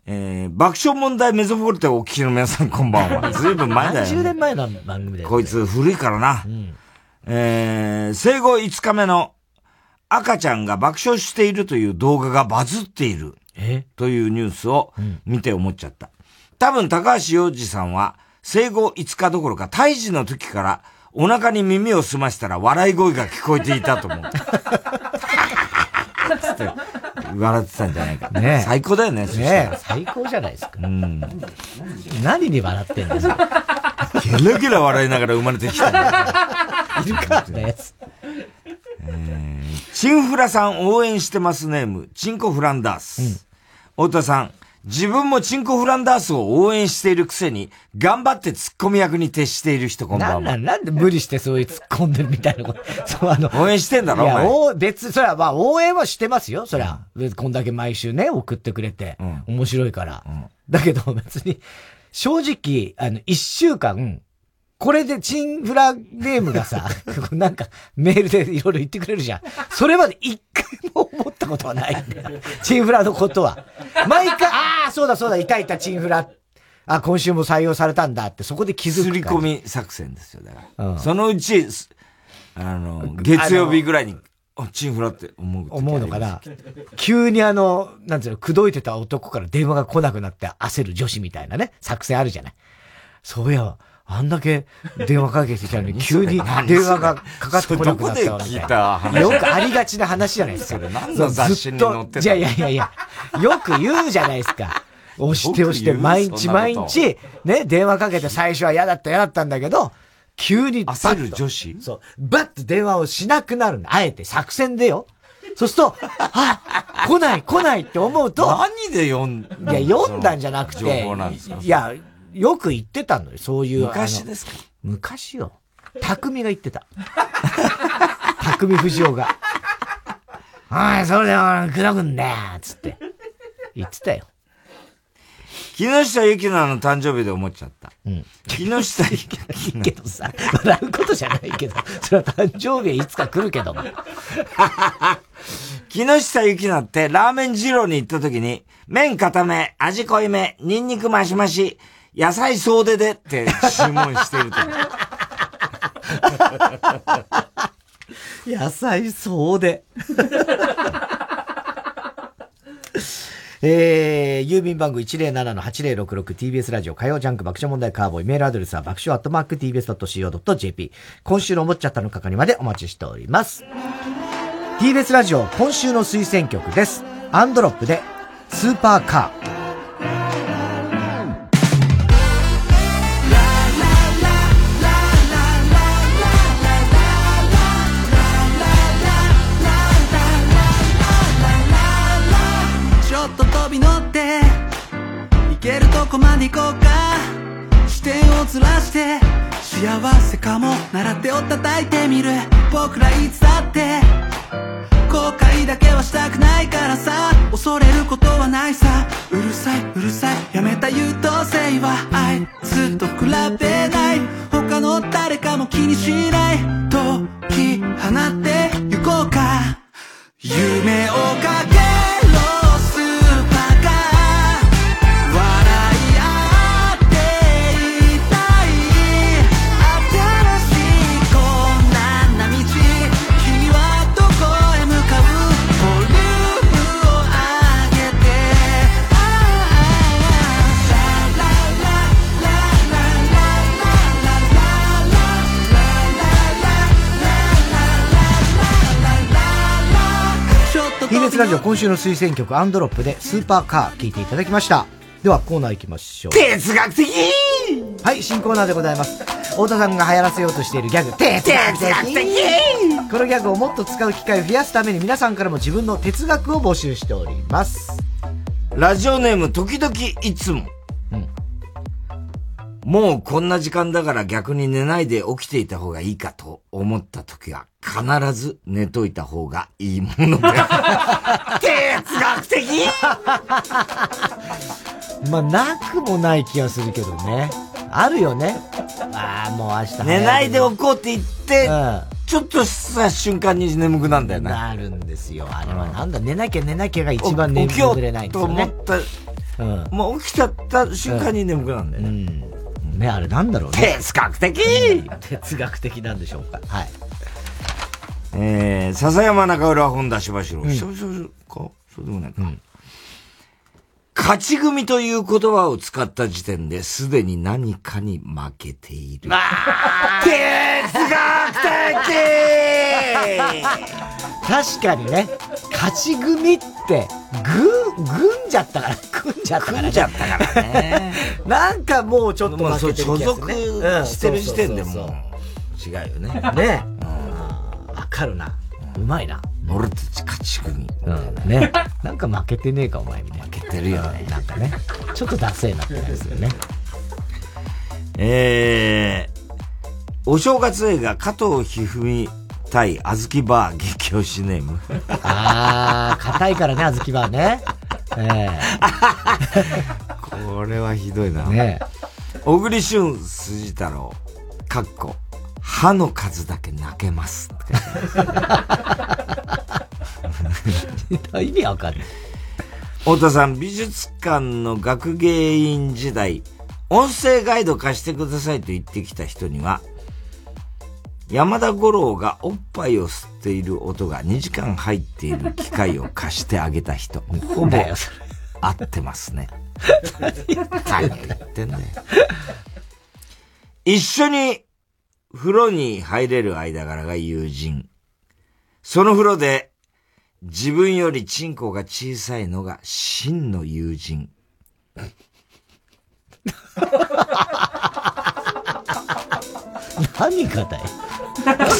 えー、爆笑問題メゾフォルテをお聞きの皆さんこんばんは。ずいぶん前だよ、ね。10年前の番組だよ、こいつ古いからな。うん、えー、生後5日目の赤ちゃんが爆笑しているという動画がバズっている。というニュースを見て思っちゃった。多分高橋洋二さんは生後5日どころか胎児の時からお腹に耳を澄ましたら笑い声が聞こえていたと思う。つって笑ってたんじゃないか。ね最高だよね、ね最高じゃないですか。うん。何に笑ってんですかゲラゲラ笑いながら生まれてきたんだよ。いるかね。えー、チンフラさん応援してますネーム、チンコフランダース。うん、太田さん、自分もチンコフランダースを応援しているくせに、頑張ってツッコミ役に徹している人こんばんは。なんなんなんで無理して そういう突っ込んでるみたいなこと。そう、あの。応援してんだろいや、お別、それはまあ応援はしてますよ、そりゃ。うん、こんだけ毎週ね、送ってくれて。うん、面白いから。うん、だけど別に、正直、あの、一週間、これでチンフラネームがさ、なんかメールでいろいろ言ってくれるじゃん。それまで一回も思ったことはないんだよ。チンフラのことは。毎回、ああ、そうだそうだ、いたいたチンフラ。あ、今週も採用されたんだって、そこで気づく。すり込み作戦ですよ、だから。うん、そのうち、あの、月曜日ぐらいに、あ、チンフラって思う。思うのかな。急にあの、なんていうの、口説いてた男から電話が来なくなって焦る女子みたいなね、作戦あるじゃない。そういや、あんだけ電話かけてきたのに、急に電話がかかってこなくなったわ。よくありがちな話じゃないですか。何の雑誌に載ってたいやいやいやよく言うじゃないですか。押して押して、毎日毎日、ね、電話かけて最初は嫌だった嫌だったんだけど、急に焦る女子？そう。バッと電話をしなくなるの。あえて作戦でよ。そうすると、あ、来ない来ないって思うと。何で読んいや、読んだんじゃなくて。情報なんですか？いや、よく言ってたのよ、そういう。昔ですか？昔よ。匠が言ってた。匠藤尾が。おい、それで俺、くどくんだよつって。言ってたよ。木下ゆきなの誕生日で思っちゃった。うん。木下ゆきいいけどさ、笑うことじゃないけど、それは誕生日はいつか来るけども。木下ゆきなってラーメン二郎に行った時に、麺固め、味濃いめ、ニンニクマシマシ、野菜総出でって注文してると。野菜総出。えー、郵便番号 107-8066TBS ラジオ火曜ジャンク爆笑問題カーボーイメールアドレスは爆笑アットマーク TBS.CO.JP 今週の思っちゃったの係までお待ちしております。TBS ラジオ今週の推薦曲です。アンドロップでスーパーカー。こまで行こうか視点をずらして幸せかもなら手を叩いてみる僕らいつだって後悔だけはしたくないからさ恐れることはないさうるさいうるさいやめた優等生はあいつと比べない他の誰かも気にしない解き放ってゆこうか夢をかけ TBS ラジオ今週の推薦曲アンドロップでスーパーカー聴いていただきました。ではコーナー行きましょう。哲学的はい、新コーナーでございます。太田さんが流行らせようとしているギャグ、哲学哲学的このギャグをもっと使う機会を増やすために皆さんからも自分の哲学を募集しております。ラジオネーム、時々いつも。もうこんな時間だから逆に寝ないで起きていた方がいいかと思った時は必ず寝といた方がいいもので。哲学的？まあ、なくもない気がするけどね。あるよね。ああ、もう明日早寝ないでおこうって言って、うんちょっとした瞬間に眠くなんだよね。なるんですよ。あれはなんだ、寝なきゃ寝なきゃが一番眠起きようれないんですよね。と思った、うん。もう起きちゃった瞬間に眠くなんだよね。ね、あれなんだろうね。哲学的哲学的なんでしょうか。はい。えー、笹山中浦本田柴城。うん久々か？そうでもないか。勝ち組という言葉を使った時点ですでに何かに負けている。哲学的確かにね、勝ち組って、ぐん、ぐんじゃったから、組んじゃったから、組んじゃったからね。なんかもうちょっとまあ負けてる気がする、ね。所属してる時点でもう違うよね。ね。わかるな。うまいな。俺たち勝ち組。うん、ね。なんか負けてねえか、お前みたいな。負けてるよね。なんかね。ちょっとダセえなってやつですよね。えー、お正月映画加藤一二三対あずきバー激推しネーム。あー、硬いからね、あずきバーね。え これはひどいな。ね小栗旬筋太郎、かっこ、歯の数だけ泣けます。え。意味わかんない。太田さん、美術館の学芸員時代、音声ガイド貸してくださいと言ってきた人には、山田五郎がおっぱいを吸っている音が2時間入っている機械を貸してあげた人、ほぼ合ってますね。何を言ってんだよ。一緒に風呂に入れる間柄が友人。その風呂で自分よりチンコが小さいのが真の友人。何がだいなんで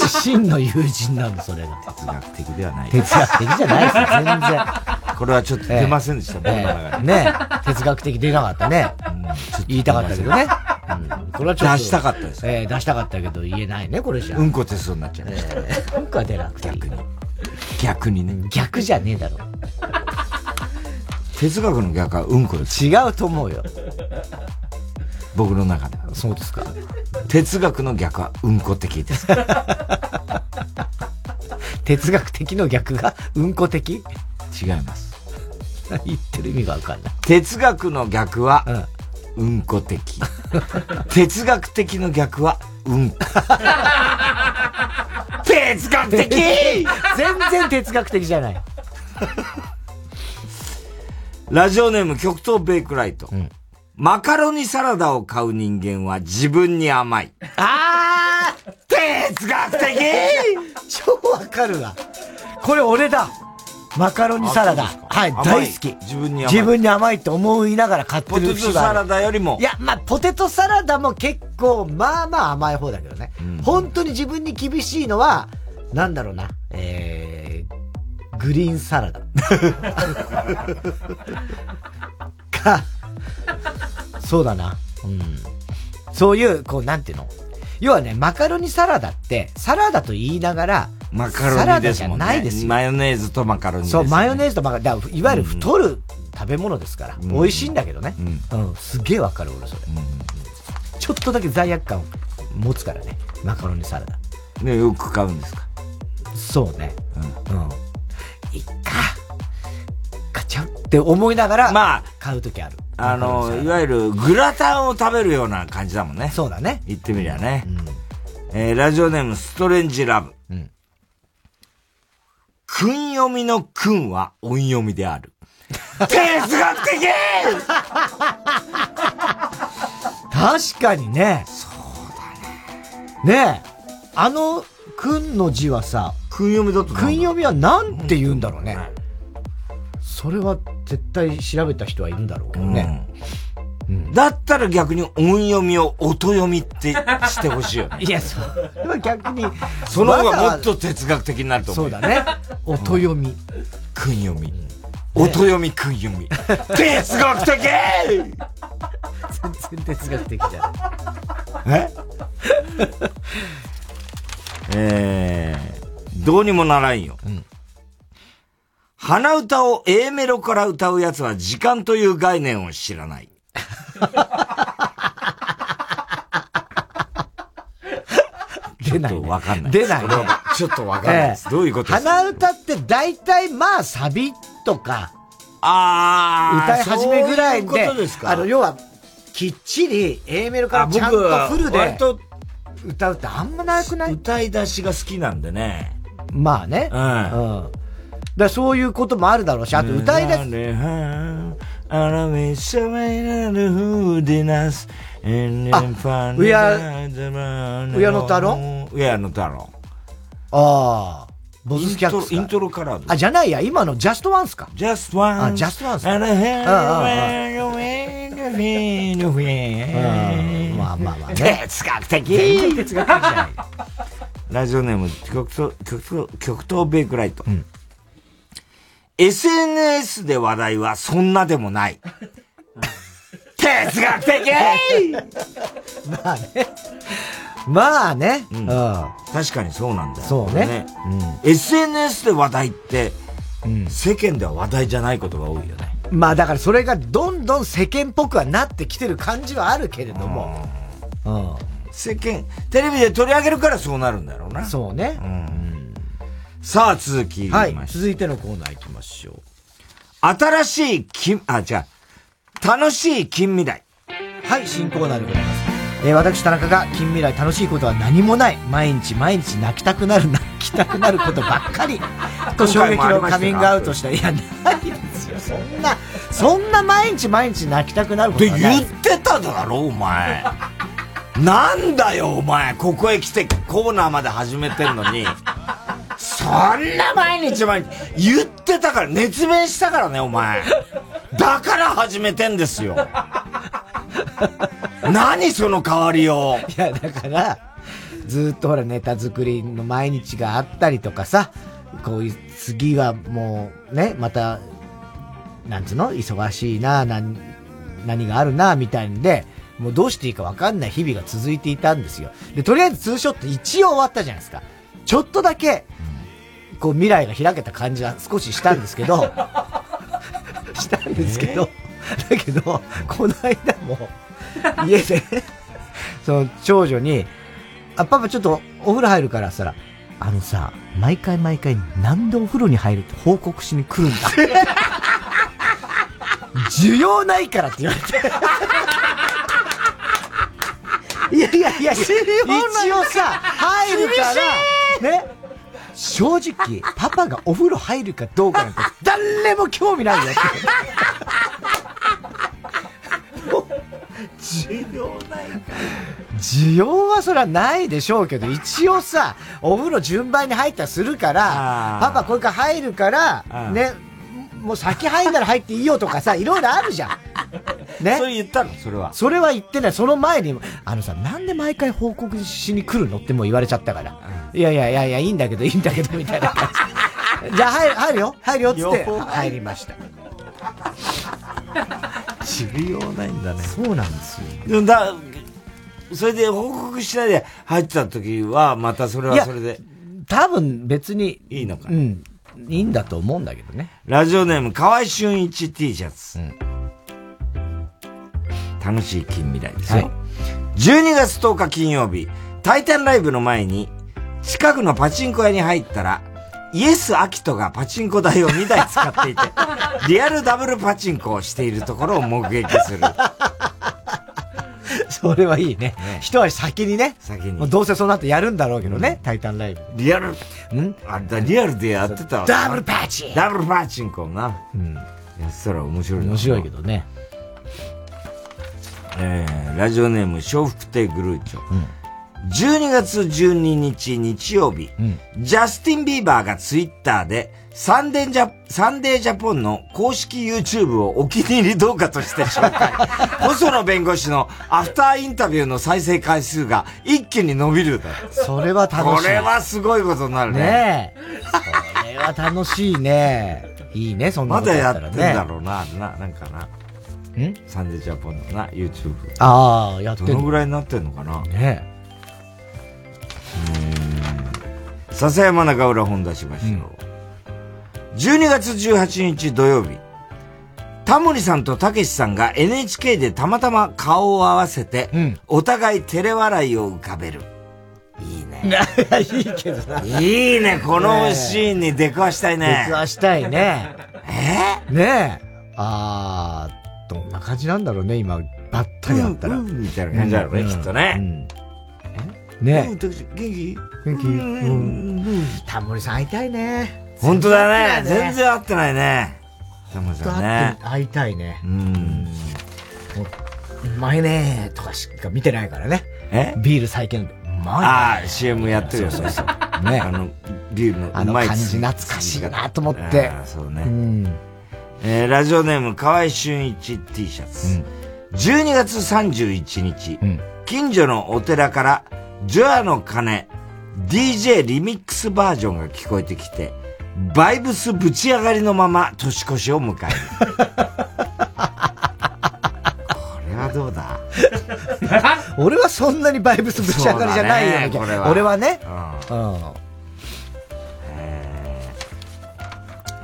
真の友人なの、それが。哲学的ではない。哲学的じゃないですよ、全然。これはちょっと出ませんでした、僕の中でね哲学的出なかったね。言いたかったけどね。うん、これはちょっと。出したかったですえー出したかったけど言えないね、これじゃ。うんこテストになっちゃいました。えーうんこは出なくていい。逆にね。逆じゃねえだろ。哲学の逆はうんこです。違うと思うよ。僕の中では。そうですか。哲学の逆はうんこ的です。哲学的の逆がうんこ的？違います。言ってる意味がわかんない。哲学の逆は、うんこ的。哲学的の逆は、うんこ。哲学的全然哲学的じゃない。ラジオネーム極東ベイクライト。マカロニサラダを買う人間は自分に甘い。あー哲学的超わかるわ。これ俺だ。マカロニサラダ。はい、大好き。自分に甘い自分に甘いって思いながら買ってポるテトサラダよりも。いや、まあ、ポテトサラダも結構、まあまあ甘い方だけどね。本当に自分に厳しいのは、なんだろうな。えー、グリーンサラダ。か、そうだな。うん。そういう、こう、なんていうの？要はね、マカロニサラダって、サラダと言いながら、マカロニですもんね。ないですよ。マヨネーズとマカロニ、ね、そう、マヨネーズとマカロニ。いわゆる太る食べ物ですから。うん、美味しいんだけどね。うん。うん、すげえわかる、俺、それ、うん。ちょっとだけ罪悪感持つからね。マカロニサラダ。ね、よく買うんですか？そうね。うん。うん。いっか。買っちゃうって思いながら、まあ、買うときある。あの、いわゆるグラタンを食べるような感じだもんね。そうだね。言ってみりゃね。うん、えー、ラジオネームストレンジラブ。うん。訓読みの訓は音読みである。哲学的確かにね。そうだね。ねえ。あの、訓の字はさ、訓読みだと訓読みはなんて言うんだろうね。それは絶対調べた人はいるんだろうね。うん、だったら逆に音読みを音読みってしてほしいよね。いや、それは逆に。その方がもっと哲学的になると思う。そうだね。音読み。訓読み。音読み、訓読み。哲学的全然哲学的じゃん。え？えー、どうにもならんよ。うん鼻歌を A メロから歌うやつは時間という概念を知らない。出ない、ね。わかんない。出ない、ね。ちょっとわかんないです。えー、どういうことですか？鼻歌って大体まあサビとか、ああ、歌い始めぐらいで、あの、要は、きっちり A メロからちゃんとフルで歌うってあんまなくない？歌い出しが好きなんでね。まあね。うん。うんだそういうこともあるだろうし、あと歌い出す。あらめしゃめるふでなす。あ、うや、うやの太郎うやの太郎。ああ。ボスキャッツイントロからあ、じゃないや、今のジャストワンスか。ジャストワンス。あ、ジャストワンス。あまあまあまあね。哲学的哲学的じゃない。ラジオネーム、極東、極東、極東ベイクライト。うん SNS で話題はそんなでもない。哲学的まあね。まあね、うん。確かにそうなんだよ。そうね。ねうん、SNS で話題って、うん、世間では話題じゃないことが多いよね。まあだからそれがどんどん世間っぽくはなってきてる感じはあるけれども。うん。世間、テレビで取り上げるからそうなるんだろうな。そうね。うんさあ、続きはい。続いてのコーナー行きましょう。新しい金、あ、じゃあ、楽しい近未来。はい、新コーナーでございます。えー、私、田中が近未来楽しいことは何もない。毎日毎日泣きたくなる、泣きたくなることばっかり。と衝撃のカミングアウトした。いや、ないですよ。そんな、そんな毎日毎日泣きたくなることはない。って言ってただろ、お前。なんだよ、お前。ここへ来てコーナーまで始めてんのに。そんな毎日毎日言ってたから、熱弁したからね、お前。だから始めてんですよ。何その代わりを。いや、だから、ずっとほらネタ作りの毎日があったりとかさ、こういう、次はもうね、また、なんつうの？忙しいな、何、何があるな、みたいんで、もうどうしていいか分かんない日々が続いていたんですよ。で、とりあえずツーショット一応終わったじゃないですか。ちょっとだけ、こう未来が開けた感じは少ししたんですけど、したんですけど、だけど、この間も、家でその長女に、あ、パパちょっとお風呂入るからさ、あのさ、毎回毎回なんでお風呂に入るって報告しに来るんだ。需要ないからって言われて。いやいやいや、一応さ、入るから、ね、正直、パパがお風呂入るかどうかなんて、誰も興味ないよって。需要ないか需要はそりゃないでしょうけど、一応さ、お風呂順番に入ったりするから、パパこれから入るから、ね、もう先入んなら入っていいよとかさ、いろいろあるじゃん。ね？それ言ったのそれは。それは言ってない。その前に、あのさ、なんで毎回報告しに来るのってもう言われちゃったから。いやいやいやいや、いいんだけど、いいんだけど、みたいな感じ。じゃあ入る、入るよ入るよっつって、入りました。重要ないんだね。そうなんですよ。だ、それで報告しないで入ってた時は、またそれはそれで。多分別に。いいのかうん。いいんだと思うんだけどね。ラジオネーム、河合俊一 T シャツ。うん、楽しい近未来ですよ。はい、12月10日金曜日、タイタンライブの前に、近くのパチンコ屋に入ったら、イエス・アキトがパチンコ台を2台使っていて、リアルダブルパチンコをしているところを目撃する。それはいいね。ね一足先にね。先に。どうせその後やるんだろうけどね、うん、タイタンライブ。リアル、ん？あだ、リアルでやってたダブルパチンダブルパチンコな。うん。やってたら面白い面白いけどね。えー、ラジオネーム、笑福亭グルーチョ。うん12月12日日曜日、うん、ジャスティン・ビーバーがツイッターで、サンデージャ、サンデージャポンの公式 YouTube をお気に入り動画として紹介。細野弁護士のアフターインタビューの再生回数が一気に伸びるそれは楽しい。これはすごいことになるね。ねえ。それは楽しいね。いいね、そんなことまだやってんだろうな、な、なんかな。んサンデージャポンのな、YouTube。ああ、やってる。どのぐらいになってんのかなね笹山中浦本田しましょう。12月18日土曜日、タモリさんとたけしさんが NHK でたまたま顔を合わせて、うん、お互い照れ笑いを浮かべる。いいね。いいけどな。いいね、このシーンに出くわしたいね。出くわしたいね。え？ねえ。あー、どんな感じなんだろうね、今、ばったり会ったら。うんうん、みたいな感じだろうね、うん、きっとね。うんね元気？元気？うん。タモリさん会いたいね。本当だね。全然会ってないね。タモリさんね。会いたいね。うん。うまいねとかしか見てないからね。え？ビール最近。うまいああ、CM やってるよ、そうそう。ね。あの、ビールのうまい感じ懐かしいなと思って。そうね。うん。えー、ラジオネーム、河合俊一 T シャツ。うん、12月31日、うん、近所のお寺からジョアの鐘、DJ リミックスバージョンが聞こえてきて、バイブスぶち上がりのまま年越しを迎える。これはどうだ？俺はそんなにバイブスぶち上がりじゃないよね、これは俺はね。うん。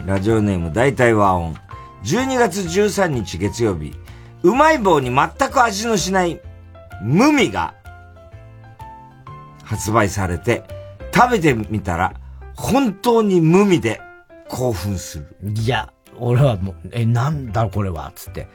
ラジオネーム大体和音。12月13日月曜日、うまい棒に全く味のしない無味が発売されて、食べてみたら、本当に無味で興奮する。いや、俺はもう、え、なんだこれは、つって。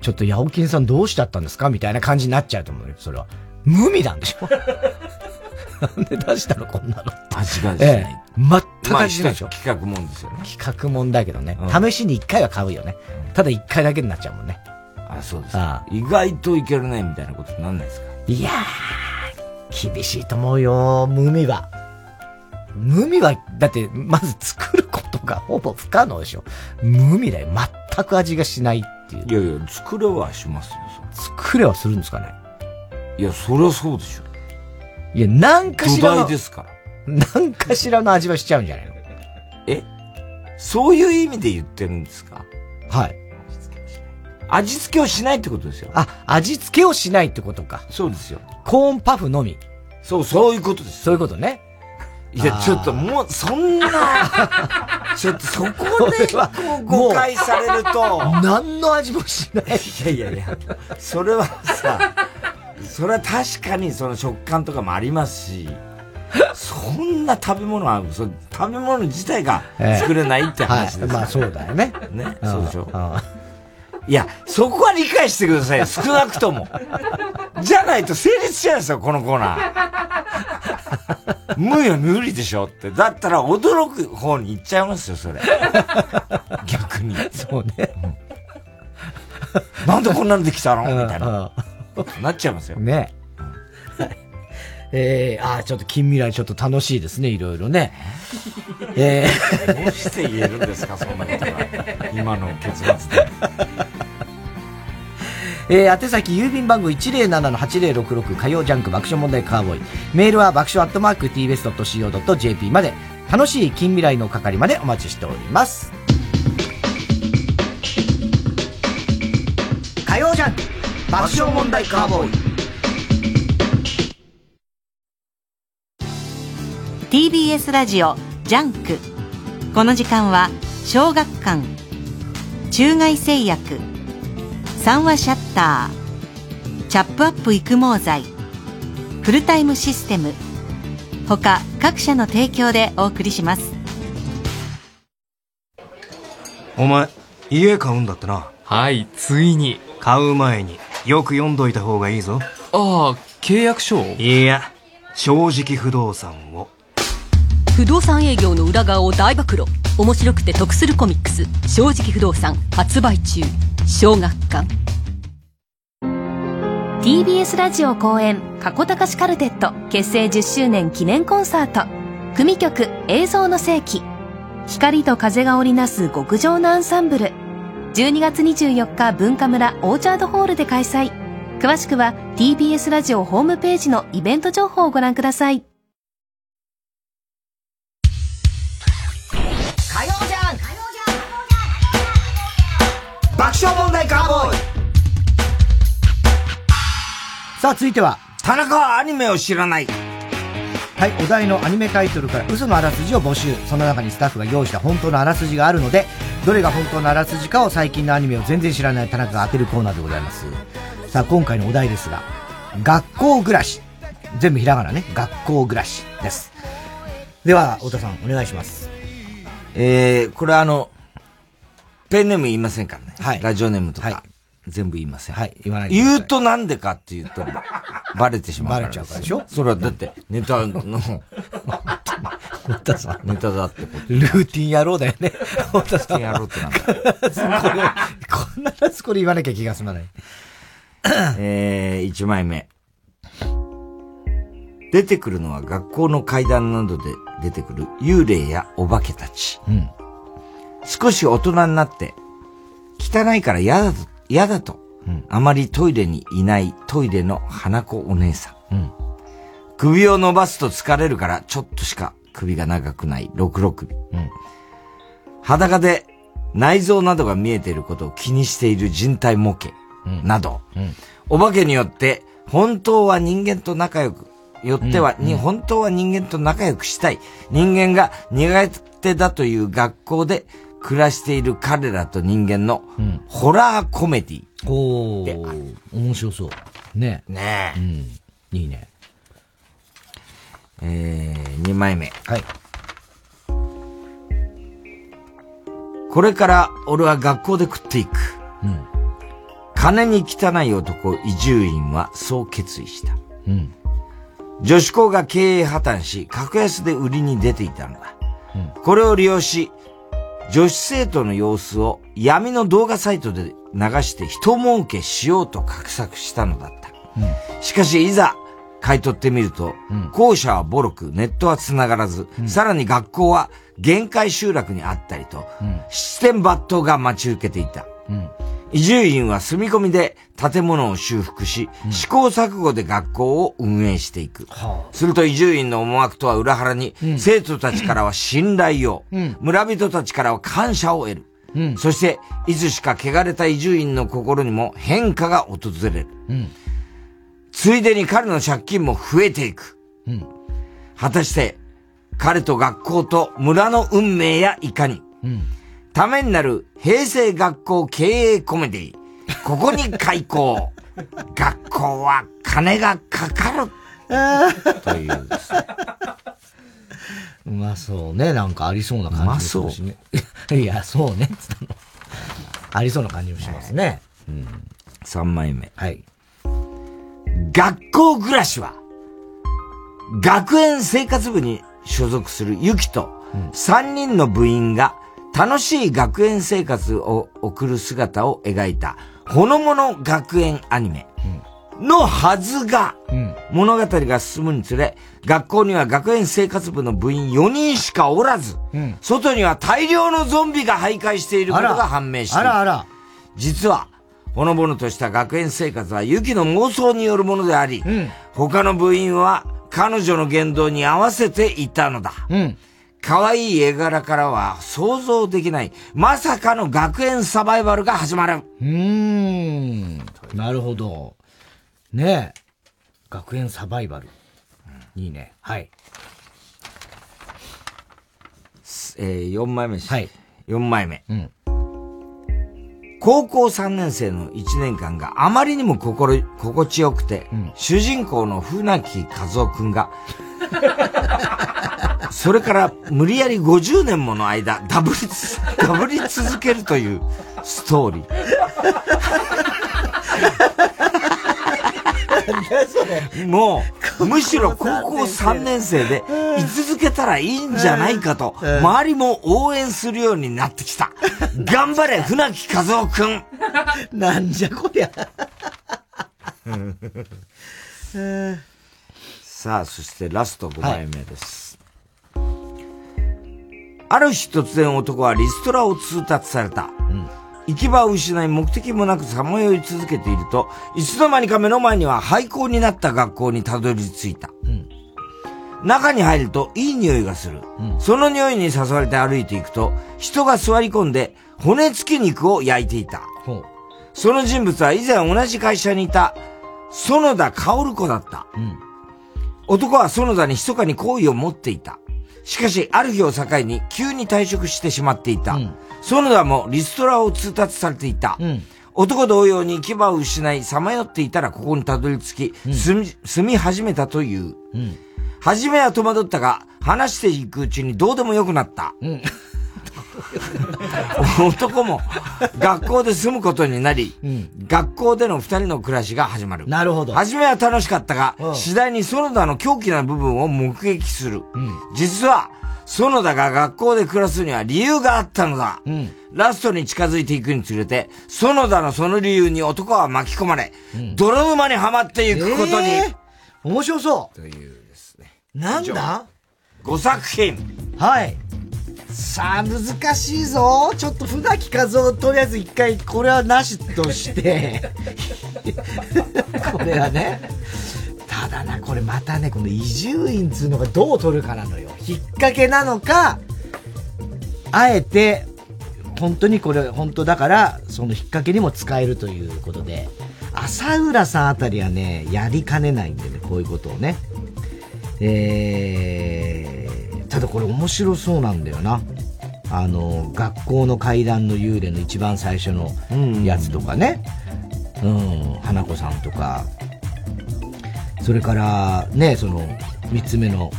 ちょっと、ヤオキンさんどうしちゃったんですか？みたいな感じになっちゃうと思うよ、それは。無味なんでしょ？なんで出したの？こんなの。味がですね。ええ、全く味ないでしょ、まあ、企画もんですよね。企画もんだけどね。うん、試しに一回は買うよね。ただ一回だけになっちゃうもんね。あ、そうですか。意外といけるね、みたいなことなんないですか？いやー。厳しいと思うよ、無味は。無味は、だって、まず作ることが ほぼ不可能でしょ。無味だよ。全く味がしないっていう。いやいや、作れはしますよ、作れはするんですかね。いや、そりゃそうでしょ。いや、なんかしらの。ですから。なんかしらの味はしちゃうんじゃないの？え？そういう意味で言ってるんですか？はい。味付けをしないってことですよ。あ、味付けをしないってことか。そうですよ。コーンパフのみ。そう、そういうことです。そういうことね。いや、ちょっともう、そんな、ちょっとそこで、こう、誤解されると。何の味もしない。いやいやいや、それはさ、それは確かにその食感とかもありますし、そんな食べ物は、そ食べ物自体が作れないって話です、ええはい、まあそうだよね。ね、そうでしょ。いや、そこは理解してくださいよ、少なくとも。じゃないと成立しないですよ、このコーナー。無よ、無理でしょって。だったら驚く方に行っちゃいますよ、それ。逆に。そうね。うん、なんでこんなのできたの？みたいな。なっちゃいますよ。ね。えー、ああ、ちょっと近未来ちょっと楽しいですね、いろいろね。えー、どうして言えるんですか、そんなことが。今の結末で。えー、宛先郵便番号107-8066火曜ジャンク爆笑問題カーボーイ。メールは爆笑アットマーク tbs.co.jp まで、楽しい近未来の係までお待ちしております。火曜ジャンク爆笑問題カーボーイ。TBS ラジオジャンク。この時間は小学館中外製薬三話シャッターチャップアップ育毛剤フルタイムシステム他各社の提供でお送りします。お前家買うんだってな。はいついに。買う前によく読んどいた方がいいぞ。ああ契約書いや正直不動産を不動産営業の裏側を大暴露。面白くて得するコミックス「正直不動産」発売中。小学館。TBS ラジオ公演「過去高しカルテット」結成10周年記念コンサート。組曲「映像の世紀」光と風が織りなす。極上のアンサンブル。12月24日文化村。オーチャードホールで開催。詳しくは TBS ラジオホームページのイベント情報をご覧ください。爆笑問題カーボーイさあ続いては田中はアニメを知らないはい、お題のアニメタイトルから嘘のあらすじを募集。その中にスタッフが用意した本当のあらすじがあるので、どれが本当のあらすじかを最近のアニメを全然知らない田中が当てるコーナーでございます。さあ、今回のお題ですが、学校暮らし。全部ひらがなね。学校暮らしです。では、太田さん、お願いします。えー、これあの、ペンネーム言いませんからね。はい。ラジオネームとか。全部言いません。はい、言わないで言うとなんでかっていうと、バレてしまうから。バレちゃうからでしょ？それはだって、ネタの、太田さん。ネタだってこと。ルーティン野郎だよね。太田さん。ルーティン野郎ってなんだ必ずこれ言わなきゃ気が済まない。えー、1枚目。出てくるのは学校の階段などで出てくる幽霊やお化けたち。うん。少し大人になって、汚いから嫌だと、嫌だと、あまりトイレにいないトイレの花子お姉さん。うん。首を伸ばすと疲れるからちょっとしか首が長くない六六首。うん。裸で内臓などが見えていることを気にしている人体模型など、うん。お化けによって本当は人間と仲良く、よっては、うんに本当は人間と仲良くしたい。人間が苦手だという学校で暮らしている彼らと人間のホラーコメディ。おー、面白そう。ねねえ。うん。いいね。えー、2枚目。はい。これから俺は学校で食っていく。うん。金に汚い男、伊集院はそう決意した。うん。女子校が経営破綻し、格安で売りに出ていたのだ。うんこれを利用し、女子生徒の様子を闇の動画サイトで流して人儲けしようと画策したのだった。しかし、いざ、買い取ってみると、校舎はボロく、ネットは繋がらず、さらに学校は限界集落にあったりと、七点抜刀が待ち受けていた。うん。伊集院は住み込みで建物を修復し、試行錯誤で学校を運営していく。すると伊集院の思惑とは裏腹に、生徒たちからは信頼を、うん村人たちからは感謝を得る。うんそして、いつしか汚れた伊集院の心にも変化が訪れる。うん。ついでに彼の借金も増えていく。うん。果たして、彼と学校と村の運命やいかに。うん。ためになる平成学校経営コメディ。ここに開校。学校は金がかかる。というですね。うまそうね。なんかありそうな感じもしね。いや、そうね。つったのありそうな感じもしますね。うん。3枚目。はい。学校暮らしは、学園生活部に所属するユキと3人の部員が楽しい学園生活を送る姿を描いたほのもの学園アニメのはずが、うん。物語が進むにつれ、学校には学園生活部の部員4人しかおらず、うん。外には大量のゾンビが徘徊していることが判明している。あらあら。実は、ほのぼのとした学園生活はユキの妄想によるものであり、他の部員は彼女の言動に合わせていたのだ。うん。可愛い絵柄からは想像できない、まさかの学園サバイバルが始まる。うーん。なるほど。ねえ。学園サバイバル。いいね。はい。。えー、4枚目。はい。4枚目。うん。高校3年生の1年間があまりにも心、心地よくて、うん、主人公の船木和夫くんが、それから無理やり50年もの間、ダブりつ、ダブり続けるというストーリー。もう、むしろ高校3年生で居続けたらいいんじゃないかと、周りも応援するようになってきた。頑張れ、船木和夫くんなんじゃこりゃ。さあ、そしてラスト5枚目です。はい、ある日突然男はリストラを通達された。うん行き場を失い目的もなくさまよい続けていると、いつの間にか目の前には廃校になった学校にたどり着いた。うん、中に入るといい匂いがする、うん、その匂いに誘われて歩いていくと、人が座り込んで骨付き肉を焼いていた。その人物は以前同じ会社にいた園田薫子だった。うん、男は園田に密かに好意を持っていた。しかし、ある日を境に急に退職してしまっていた。うん園田もリストラを通達されていた。うん、男同様に牙を失い、さまよっていたらここにたどり着き、うん、住み、住み始めたという。うん、初めは戸惑ったが、話していくうちにどうでもよくなった。うん、男も学校で住むことになり、うん、学校での二人の暮らしが始まる。なるほど。初めは楽しかったが、次第に園田の狂気な部分を目撃する。実は、園田が学校で暮らすには理由があったのだ。うん、ラストに近づいていくにつれて、園田のその理由に男は巻き込まれ、うん、泥沼にはまっていくことに。えー、面白そう。というですね。なんだ ?5 作品。はい。さあ、難しいぞ。ちょっと船木和夫、とりあえず一回、これはなしとして、これはね。ただな、これまたね、この伊集院つうのがどう取るかなのよ。引っ掛けなのか、あえて、本当にこれ、本当だから、その引っ掛けにも使えるということで、浅浦さんあたりはね、やりかねないんでね、こういうことをね。えー、ただこれ面白そうなんだよな。あの、学校の階段の幽霊の一番最初のやつとかね。うん、うん、花子さんとか、それからねその3つ目の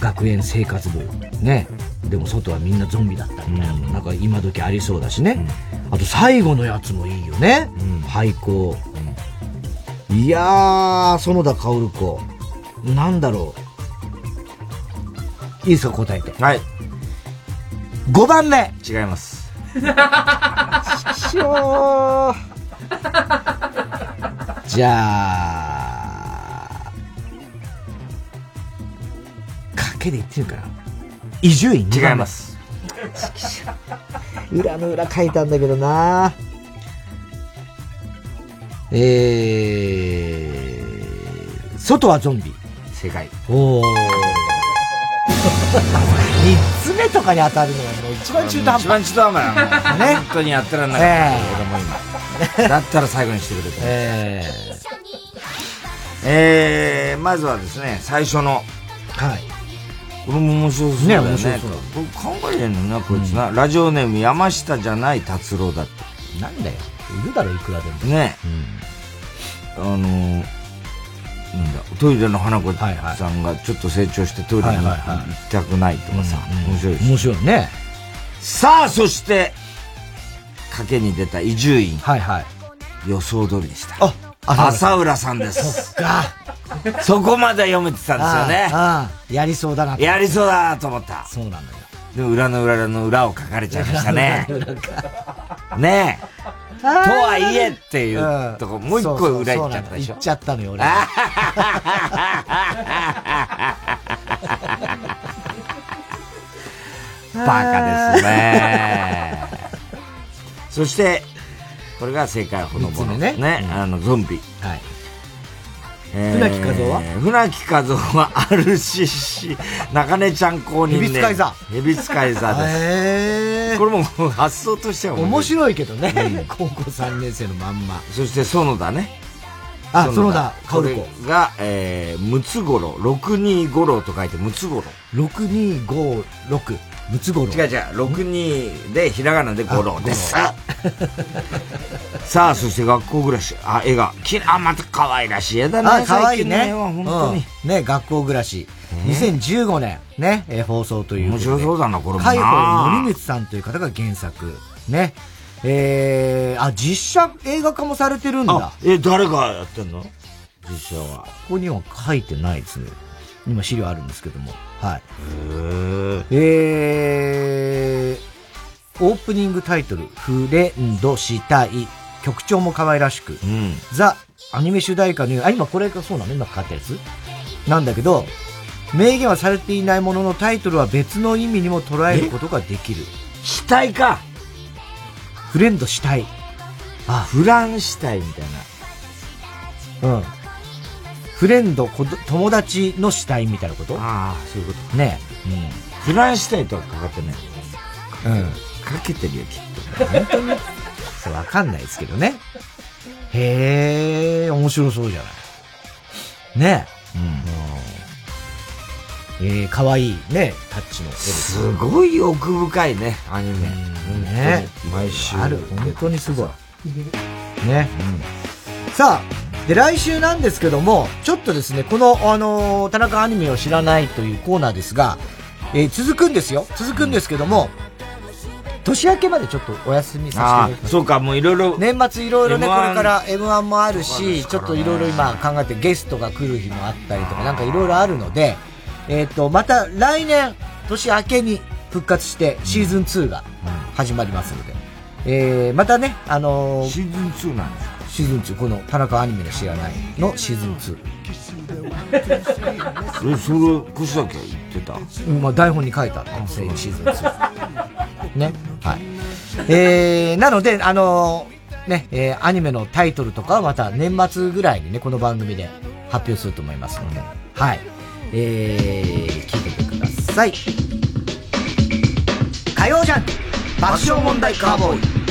学園生活部。ね。でも外はみんなゾンビだったみたいな、うん、なんか今時ありそうだしね、うん、あと最後のやつもいいよね、うん、廃校、うん、いやー園田薫子。なんだろういいですか答えてはい5番目違いますしょじゃあけで言ってるから。伊集院？違います。裏の裏書いたんだけどなえー、外はゾンビ。正解。おー。三つ目とかに当たるのがもう一番中途半端。一番中途半端なね。本当にやってらんなかった、えー、俺も今。だったら最後にしてくれた。えー、えー、まずはですね、最初の、はい。これも面白そうだよね。ね僕考えてんのな、こいつな、うん。ラジオネーム山下じゃない達郎だって。なんだよ。いるだろ、いくらでも。ね。うん、あのー、なんだ、トイレの花子さんがちょっと成長してトイレに行きたくないとかさ、面白い面白いね。さあ、そして、賭けに出た伊集院。はいはい。予想通りでした。あ、浅浦さんです。そっか。そこまで読めてたんですよね。ああやりそうだなやりそうだと思った。そうなのよ。でも裏の裏の裏を書かれちゃいましたね。ねえ。とはいえっていうとこ、もう一個裏行っちゃったでしょ。行っちゃったのよ、俺。バカですね。そして、これが正解ほのぼのね。ね、あの、ゾンビ。はい。船木和夫は？船木和夫は RCC 中根ちゃん公認ね。ヘビ使い座。ヘビ使い座です。これも発想としては面白いけどね、うん、高校3年生のまんま。そして園田ね。あ、園田薫子。が、えー、ムツゴロウ、625郎と書いてムツゴロウ。6256。ムツゴロウ。違う違う、6人でひらがなでゴロウです。さあ、そして学校暮らし。あ、絵が。きあ、また可愛らしい絵だね。あ、可愛いね。本当に。ね、学校暮らし。2015年、ね、え放送という面白そうだな、これもな。海保森光さんという方が原作。ね。えー、あ、実写映画化もされてるんだ。え、誰がやってんの？実写は。ここには書いてないですね。今資料あるんですけども。はい。へえー、オープニングタイトル、フレンドしたい。曲調も可愛らしく。うん、ザ・アニメ主題歌の、あ、今これがそうなの？今かかったやつ？なんだけど、明言はされていないもののタイトルは別の意味にも捉えることができる。死体かフレンド死体。あ、フラン死体みたいな。うん。フレンド、友達の死体みたいなこと？ああ、そういうこと。ねうん。フラン死体とはかかってない。うん。かけてるよ、きっと。本当にそう、わかんないですけどね。へえ、面白そうじゃない。ねうん。えー、かわいいね、タッチの絵すごい奥深いね、アニメ。ね毎週。ある、本当にすごい。ね。うん、さあ、で、来週なんですけども、ちょっとですね、この、あのー、田中アニメを知らないというコーナーですが、えー、続くんですよ。続くんですけども、年明けまでちょっとお休みさせていただきます。そうか、もういろいろ。年末いろいろね、これから M1 もあるし、ちょっといろいろ今考えてゲストが来る日もあったりとか、なんかいろいろあるので、えっ、ー、と、また来年、年明けに復活してシーズン2が始まりますので、うん、えー、またね、あのー、シーズン2なんですかシーズン2、この田中アニメの知らないのシーズン2。え、それ、腰だけ言ってた？うん、まあ台本に書いてあった、シーズン2。ね？はい。えー、なので、あのー、ね、えー、アニメのタイトルとかはまた年末ぐらいにね、この番組で発表すると思いますので、はい。えー、聞いててください。火曜ジャン爆笑問題カーボーイ。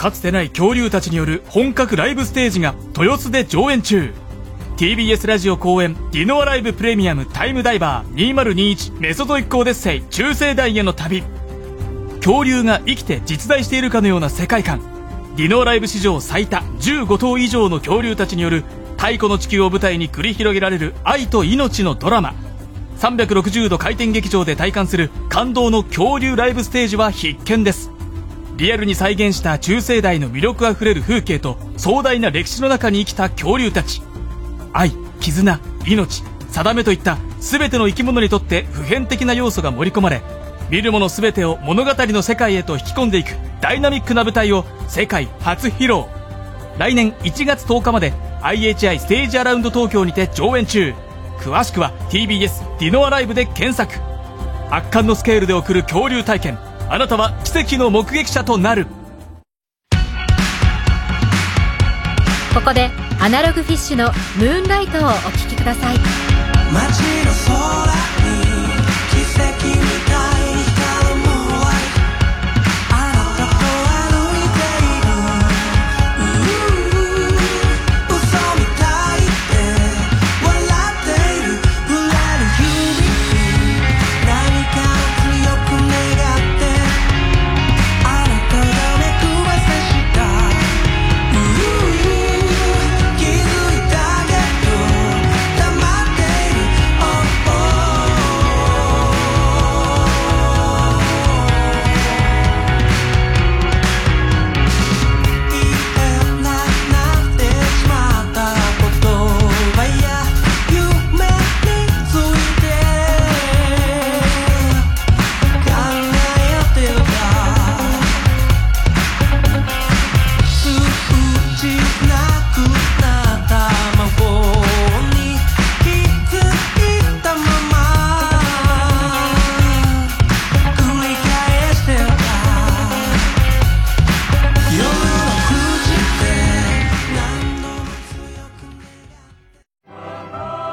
かつてない恐竜たちによる本格ライブステージが豊洲で上演中。TBS ラジオ公演ディノアライブプレミアムタイムダイバー2021メソドイックオデッセイ中世代への旅。恐竜が生きて実在しているかのような世界観。ディノアライブ史上最多15頭以上の恐竜たちによる太古の地球を舞台に繰り広げられる愛と命のドラマ。360度回転劇場で体感する感動の恐竜ライブステージは必見です。リアルに再現した中世代の魅力あふれる風景と壮大な歴史の中に生きた恐竜たち。愛絆命定めといった全ての生き物にとって普遍的な要素が盛り込まれ見るもの全てを物語の世界へと引き込んでいくダイナミックな舞台を世界初披露。来年1月10日まで IHI ステージアラウンド東京にて上演中。詳しくは TBS ディノアライブで検索。圧巻のスケールで送る恐竜体験。あなたは奇跡の目撃者となる。ここでアナログフィッシュの「ムーンライト」をお聴きください。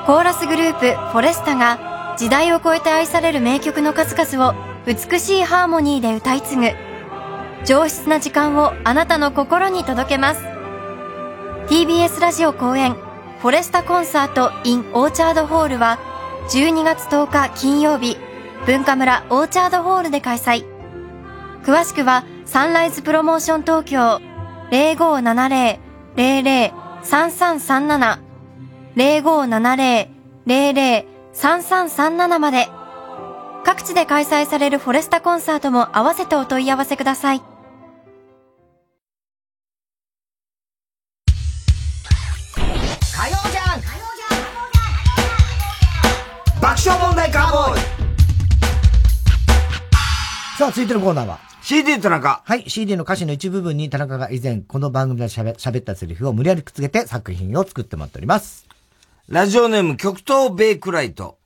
コーラスグループフォレスタが時代を超えて愛される名曲の数々を美しいハーモニーで歌い継ぐ。上質な時間をあなたの心に届けます。TBS ラジオ公演フォレスタコンサート in オーチャードホールは12月10日金曜日、文化村オーチャードホールで開催。詳しくは、サンライズプロモーション東京0570-00-3337 0570-00-3337まで。各地で開催されるフォレスタコンサートも合わせてお問い合わせください。火曜じゃん爆笑問題カーボーイさあ、続いてのコーナーは CD 田中。はい、CD の歌詞の一部分に田中が以前この番組で喋喋ったセリフを無理やりくっつけて作品を作ってもらっております。ラジオネーム極東ベイクライト。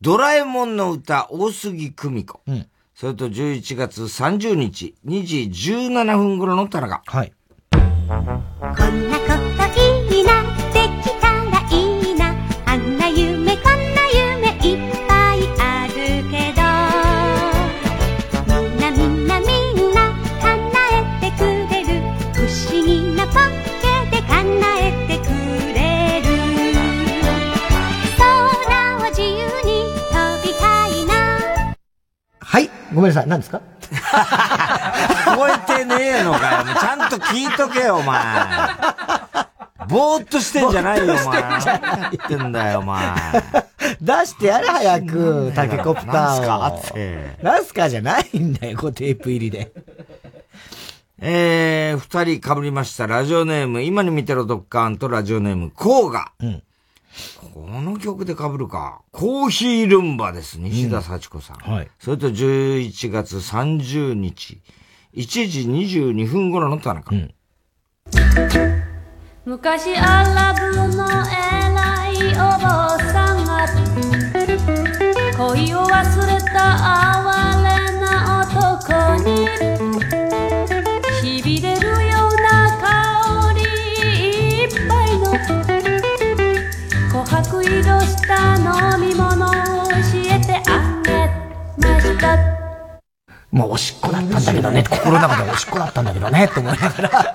ドラえもんの歌、大杉久美子。うん。それと11月30日、2時17分頃の田中。はい。こんなこといいさい、何ですか？聞こえてねえのかよ。ちゃんと聞いとけよ、お前。ぼーっとしてんじゃないよ、お前。何やってんだよ、お前。出してやれ、早く、タケコプターを。なんすかって。なんすかじゃないんだよ、こうテープ入りで。えー、二人被りました。ラジオネーム、今に見てろドッカーンとラジオネーム、コーガ。うん。この曲で被るか。コーヒールンバです。西田幸子さん。はい。それと11月30日、1時22分頃の田中。うん。昔アラブの偉いお坊さんが恋を忘れた琥珀色した飲み物を教えてあげましたもうおしっこだったんだけどね、心の中でおしっこだったんだけどね、と思いながら。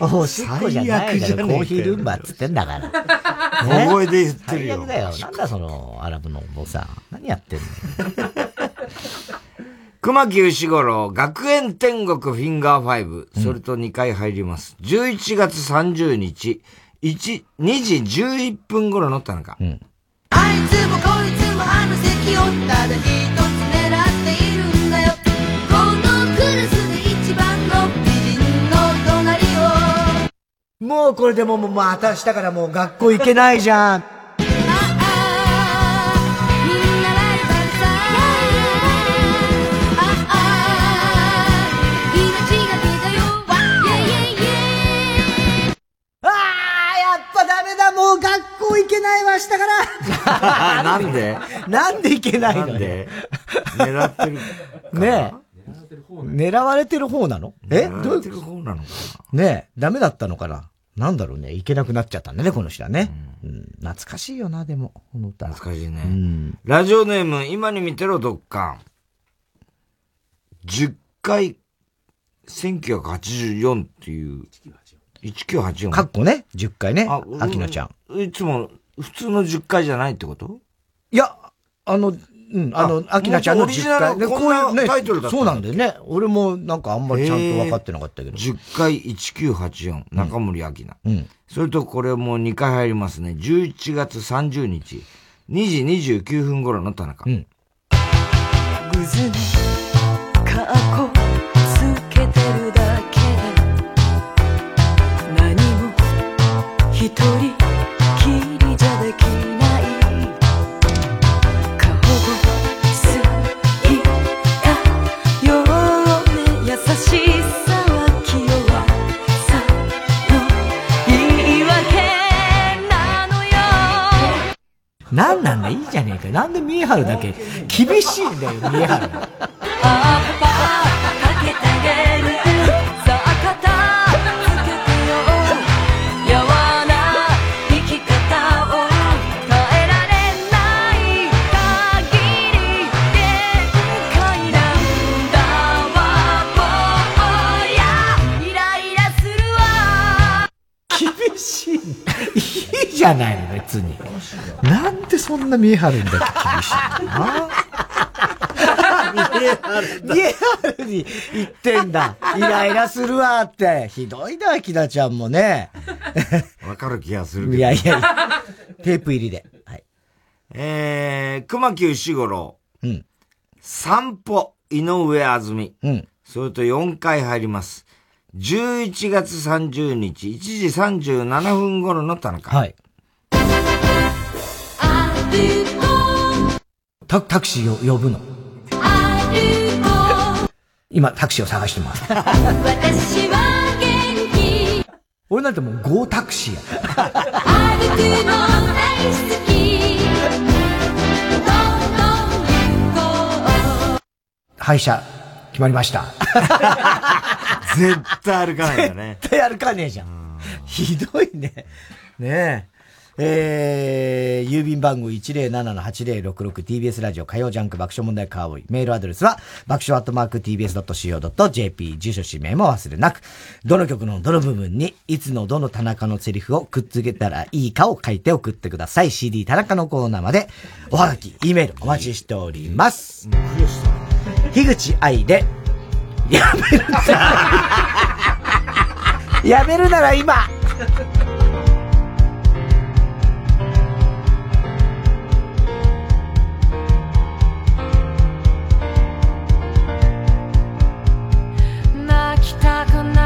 おしっこじゃないだろ、コーヒールンバっつってんだから。大声で言ってるよ最悪だよ。なんだその、アラブのお坊さん。何やってんの？熊木牛五郎、学園天国フィンガー5、それと2回入ります。11月30日、1、2時11分頃の田中。あいつもこいつもあの席をただ一つ狙っているんだよこのクラスで一番の美人の隣をもうこれでもう、もうまた明日からもう学校行けないじゃん。校行けないわ、明日から。なんで？なんで行けないの？なんで？狙ってる。ねえ。狙われてる方なの？え？狙どういうわれてる方なのかねえ、ダメだったのかな？なんだろうね、行けなくなっちゃったんだね、この人はね。うん、懐かしいよな、でも、この歌。懐かしいね。うん。ラジオネーム、今に見てろ、ドッカン。10回、1984っていう、1984。かっこね、10回ね、あ秋野ちゃん。いつも、普通の10回じゃないってこと？いや、あの、うん、あの、あ秋菜ちゃんのもうちょいオリジナル10回。こんなタイトルだったそうなんだよね。俺もなんかあんまりちゃんと分かってなかったけど。10回1984、中森明菜。うん。それとこれも2回入りますね。11月30日、2時29分頃の田中。うん。グズにカッコつけてるだけで何も一人なんなんだ、いいじゃねえか。なんでだけ厳しいんだよ、三重春。厳しい。いいじじゃないの、別に。なんでそんな見え張るんだって厳しいな。見え張る。に言ってんだ。イライラするわって。ひどいな、木田ちゃんもね。わかる気がするけど。いやいやテープ入りで。はい。えー、熊木牛五郎。うん。散歩、井上あずみ。うん。それと4回入ります。11月30日、1時37分頃の田中。はい。タタクシーを呼ぶの。今、タクシーを探してます。私は元気。俺なんてもうゴータクシーや。歩くの大好き。廃車、決まりました。絶対歩かないよね。絶対歩かねえじゃん。ひどいね。ねえ。えー、郵便番号 107-8066TBS ラジオ火曜ジャンク爆笑問題カーボーイ。メールアドレスは爆笑アットマーク TBS.CO.JP 住所氏名も忘れなく、どの曲のどの部分にいつのどの田中のセリフをくっつけたらいいかを書いて送ってください。CD 田中のコーナーまでおはがき、E メールお待ちしております。樋口愛で、やめるなやめるなら今きたくない。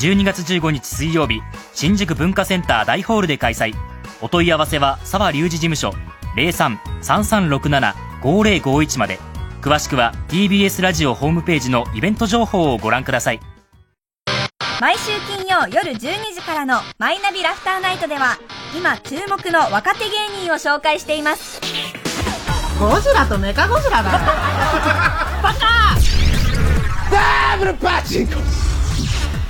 12月15日水曜日新宿文化センター大ホールで開催。お問い合わせは沢隆二事務所03-3367-5051まで。詳しくは TBS ラジオホームページのイベント情報をご覧ください。毎週金曜夜12時からの「マイナビラフターナイト」では今注目の若手芸人を紹介しています。ゴジラとメカゴジラだ。バカダブルパチンコ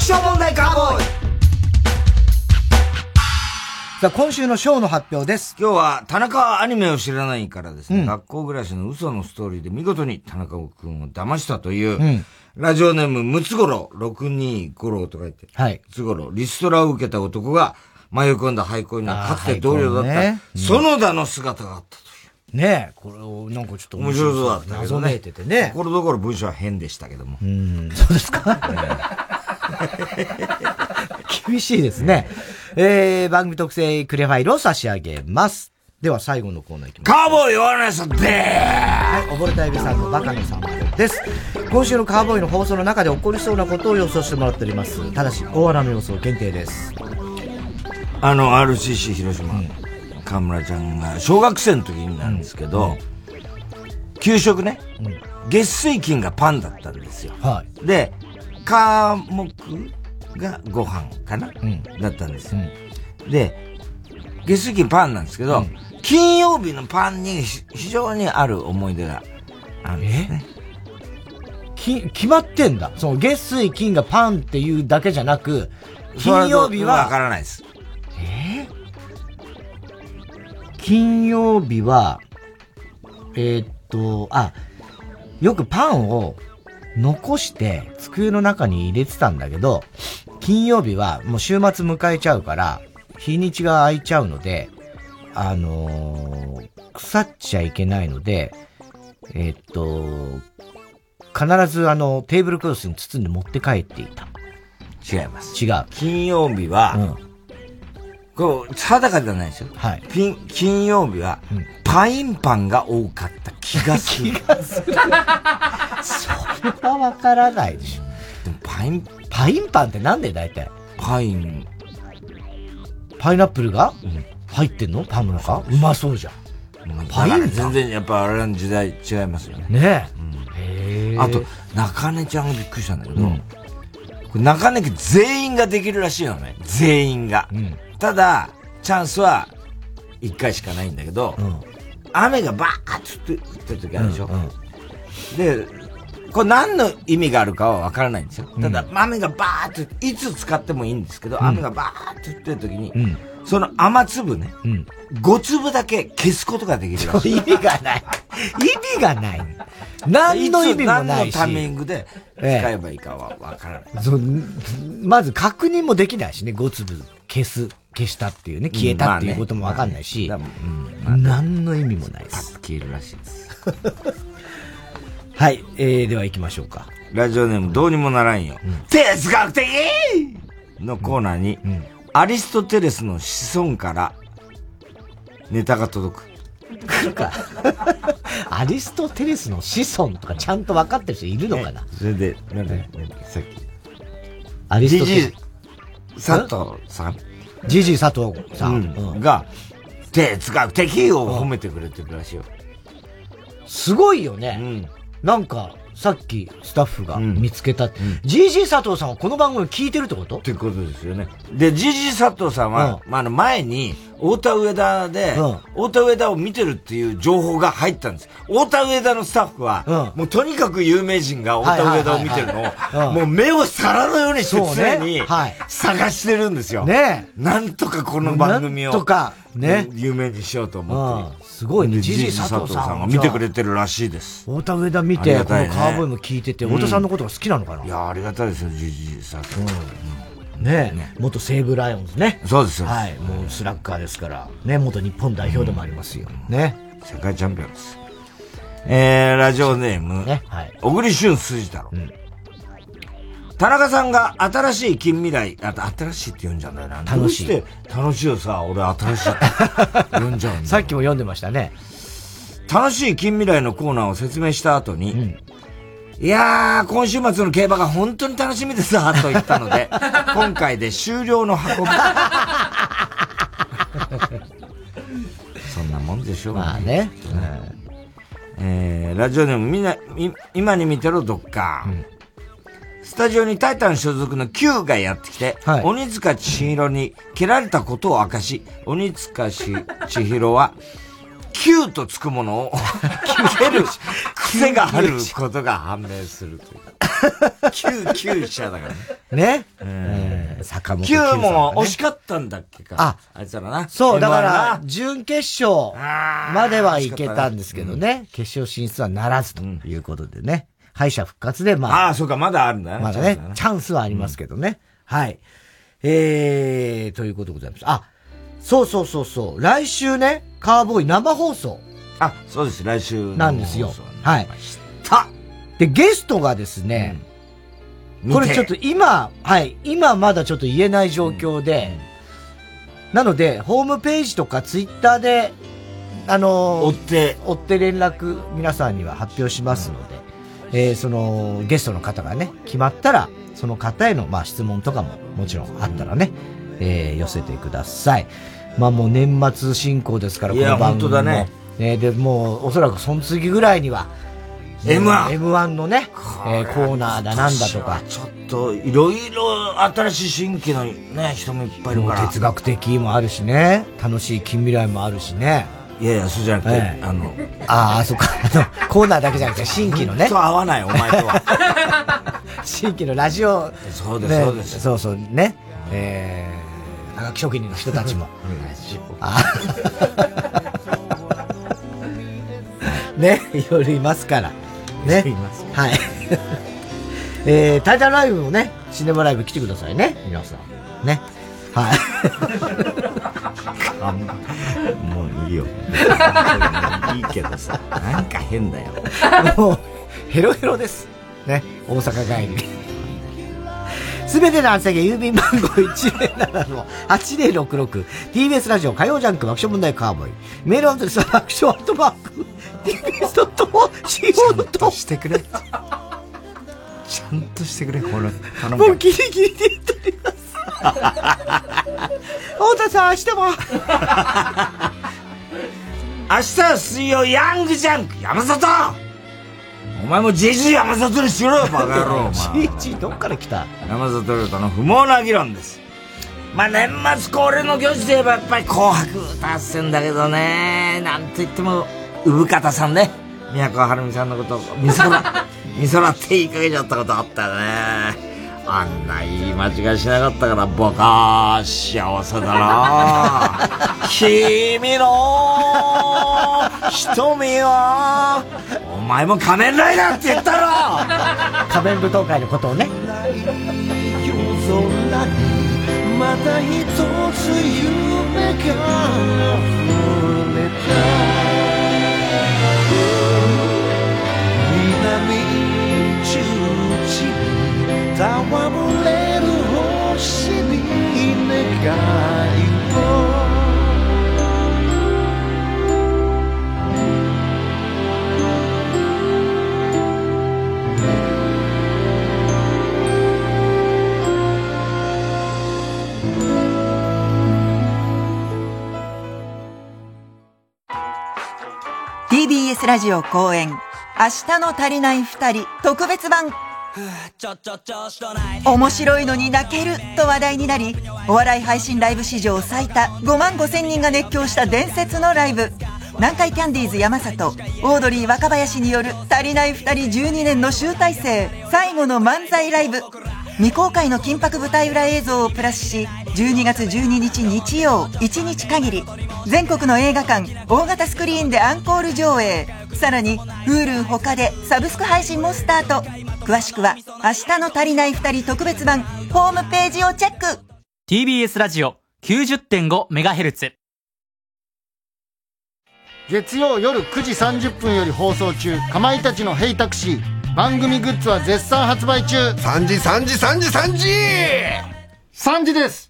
爆笑問題カーボーイさあ、今週のショーの発表です。今日は田中はアニメを知らないからですね、学校暮らしの嘘のストーリーで見事に田中くんを騙したという、うんラジオネームムツゴロウ、625と書いて、はい。ムツゴロウ、リストラを受けた男が迷い込んだ廃校にはかつて同僚だった、ねうん園田の姿があったという。ねえ、これをなんかちょっと面白そうだったけど謎ね。めいててね。ところどころ文章は変でしたけども。うん、そうですか？厳しいですね。えー、番組特製クレファイルを差し上げます。では最後のコーナーいきます。カーボーイ弱なさではい、溺れたエビさんのバカのさんまでです。今週のカーボーイの放送の中で起こりそうなことを予想してもらっております。ただし、大穴の予想限定です。あの、RCC 広島、河村ちゃんが小学生の時になんですけど、給食ね、月水金がパンだったんですよ。はで、科目がご飯かな、だったんですよ。で、月水金パンなんですけど、金曜日のパンにひ非常にある思い出があるんですね。き、決まってんだ。その月水金がパンっていうだけじゃなく、金曜日は、わからないです。え？金曜日は、えーっと、あ、よくパンを残して机の中に入れてたんだけど、金曜日はもう週末迎えちゃうから、日にちが空いちゃうので、あのー腐っちゃいけないので、えーっと、必ずあの、テーブルクロスに包んで持って帰っていた。違います。違う。金曜日は、こう、定かじゃないですよ。はい。ピン金曜日は、パインパンが多かった気がする。気がする。それはわからないでしょ。でもパイン、パインパンってなんで大体パイン。パイナップルが、入ってんの？パンの中うまそうじゃん。パイン全然やっぱあれの時代違いますよね。ねえ。へあと、中根ちゃんがびっくりしたんだけど、これ中根家全員ができるらしいのね。全員が。ただ、チャンスは1回しかないんだけど、雨がバーッと降ってる時あるでしょ？で、これ何の意味があるかはわからないんですよ。ただ、雨がバーッと、いつ使ってもいいんですけど、うん雨がバーッと降ってる時に、うんその雨粒ね、うん。5粒だけ消すことができるらしい。意味がない。意味がない。何の意味もないし。何のタイミングで使えばいいかはわからない。そうまず確認もできないしね、5粒消す、消したっていうね、消えたっていうこともわかんないし、何の意味もないです。消えるらしいです。はい、えー、では行きましょうか。ラジオネームどうにもならんよ。哲学的のコーナーに、アリストテレスの子孫からネタが届く。来るか。アリストテレスの子孫とかちゃんと分かってる人いるのかな、それで、なんで、さっき。アリストテレス。佐藤さん？ジジイ佐藤さん。うんが、哲学的を褒めてくれてるらしいよ。すごいよね。なんか、さっきスタッフが見つけたって。GG 佐藤さんはこの番組聞いてるってこと？ってことですよね。で、ジジ佐藤さんは、まあ、あの前に、太田上田で、太田上田を見てるっていう情報が入ったんです。太田上田のスタッフは、もうとにかく有名人が太田上田を見てるのを、もう目を皿のようにしてそうね常にはい探してるんですよ。ねなんとかこの番組を。とかね有名にしようと思ってる。すごいね。でジジイジジ佐藤さんが見てくれてるらしいです。太田上田見て、このカーボーイも聞いてて、太田さんのことが好きなのかな、いや、ありがたいですよ、ジジ佐藤さん。ねえ、元西武ライオンズね。そうですよはい、もうスラッガーですから。ね、元日本代表でもありますよ。ね。世界チャンピオンです。えー、ラジオネーム、はい小栗旬筋太郎。田中さんが新しい近未来、あ、新しいって言うんじゃないな。楽しいどう楽しいをさ、俺新しいって読んじゃうんだ。さっきも読んでましたね。楽しい近未来のコーナーを説明した後に、いやー、今週末の競馬が本当に楽しみですわ、と言ったので、今回で終了の運び。そんなもんでしょうまあね。えー、ラジオネームみんな、今に見てろどっか。うんスタジオにタイタン所属の Q がやってきて、はい、鬼塚千尋に蹴られたことを明かし、鬼塚千尋は、Q とつくものを蹴る癖があることが判明するという。Q、Q 者だからね。ね？えー、坂本 Q も惜しかったんだっけか。あ、あいつらな。そう、だから、準決勝まではいけたんですけどね、決勝進出はならずということでね。敗者復活で、まあ。ああ、そうか、まだあるんだね。まだね、チャンスはありますけどね。はい。えー、ということでございます。あ、そうそうそうそう。来週ね、カーボーイ生放送。あ、そうです、来週。なんですよ。はい。たで、ゲストがですね、うん、これちょっと今、はい、今まだちょっと言えない状況で、うん、なので、ホームページとかツイッターで、あのー、追って、追って連絡皆さんには発表しますので、うん、えー、その、ゲストの方がね、決まったら、その方への、まあ、質問とかももちろんあったらね、えー、寄せてください。まあもう年末進行ですから、この番組も。だね。ねで、もう、おそらくその次ぐらいには、M1。M1 のね、えー、コーナーだなんだとか。ちょっと、いろいろ新しい新規のね、人もいっぱいいるから。哲学的もあるしね、楽しい近未来もあるしね。いやいや、そうじゃなくて、えー、あの、ああ、そっか、あの、コーナーだけじゃなくて、新規のね。と合わない、お前とは。新規のラジオ、そうです、そうです。そうそう、ね。えー、はがき職人の人たちも。ね、いろいろいますから。ね。います。はい。えー、タイタンライブもね、シネマライブ来てくださいね、皆さん。ね。はい。もういいよ。いいけどさ、なんか変だよ。もう、ヘロヘロです。ね、大阪帰り。すべての宛先郵便番号107-8066 TBS ラジオ火曜ジャンク爆笑問題カーボーイ。メールアドレスは爆笑アットマーク。TBS.CO としてくれちゃんとしてくれほら頼むもうギリギリで言っております太田さん明日も。明日は水曜ヤングジャンク。山里お前も JG 山里にしろよ、バカ野郎。JG どっから来た？山里亮太の不毛な議論です。まあ、年末恒例の行事といえばやっぱり紅白達成だけどね、なんと言っても、産方さんね。宮古晴美さんのこと、美空、美空って言いかけちゃったことあったよね。あんないい間違いしなかったから僕は幸せだな。君の瞳はお前も仮面ライダーって言ったろ。仮面舞踏会のことをね。また一つ夢が溢れた戯れる星に願いを TBS ラジオ公演明日の足りない二人特別版。面白いのに泣けると話題になりお笑い配信ライブ史上最多5万5千人が熱狂した伝説のライブ。南海キャンディーズ山里オードリー若林による足りない2人12年の集大成。最後の漫才ライブ。未公開の緊迫舞台裏映像をプラスし12月12日日曜1日限り。全国の映画館大型スクリーンでアンコール上映。さらに Hulu 他でサブスク配信もスタート。詳しくは明日の足りない2人特別版ホームページをチェック。TBS ラジオ 90.5MHz 月曜夜9時30分より放送中かまいたちの「ヘイタクシー」番組グッズは絶賛発売中。3時3時3時3時。3時です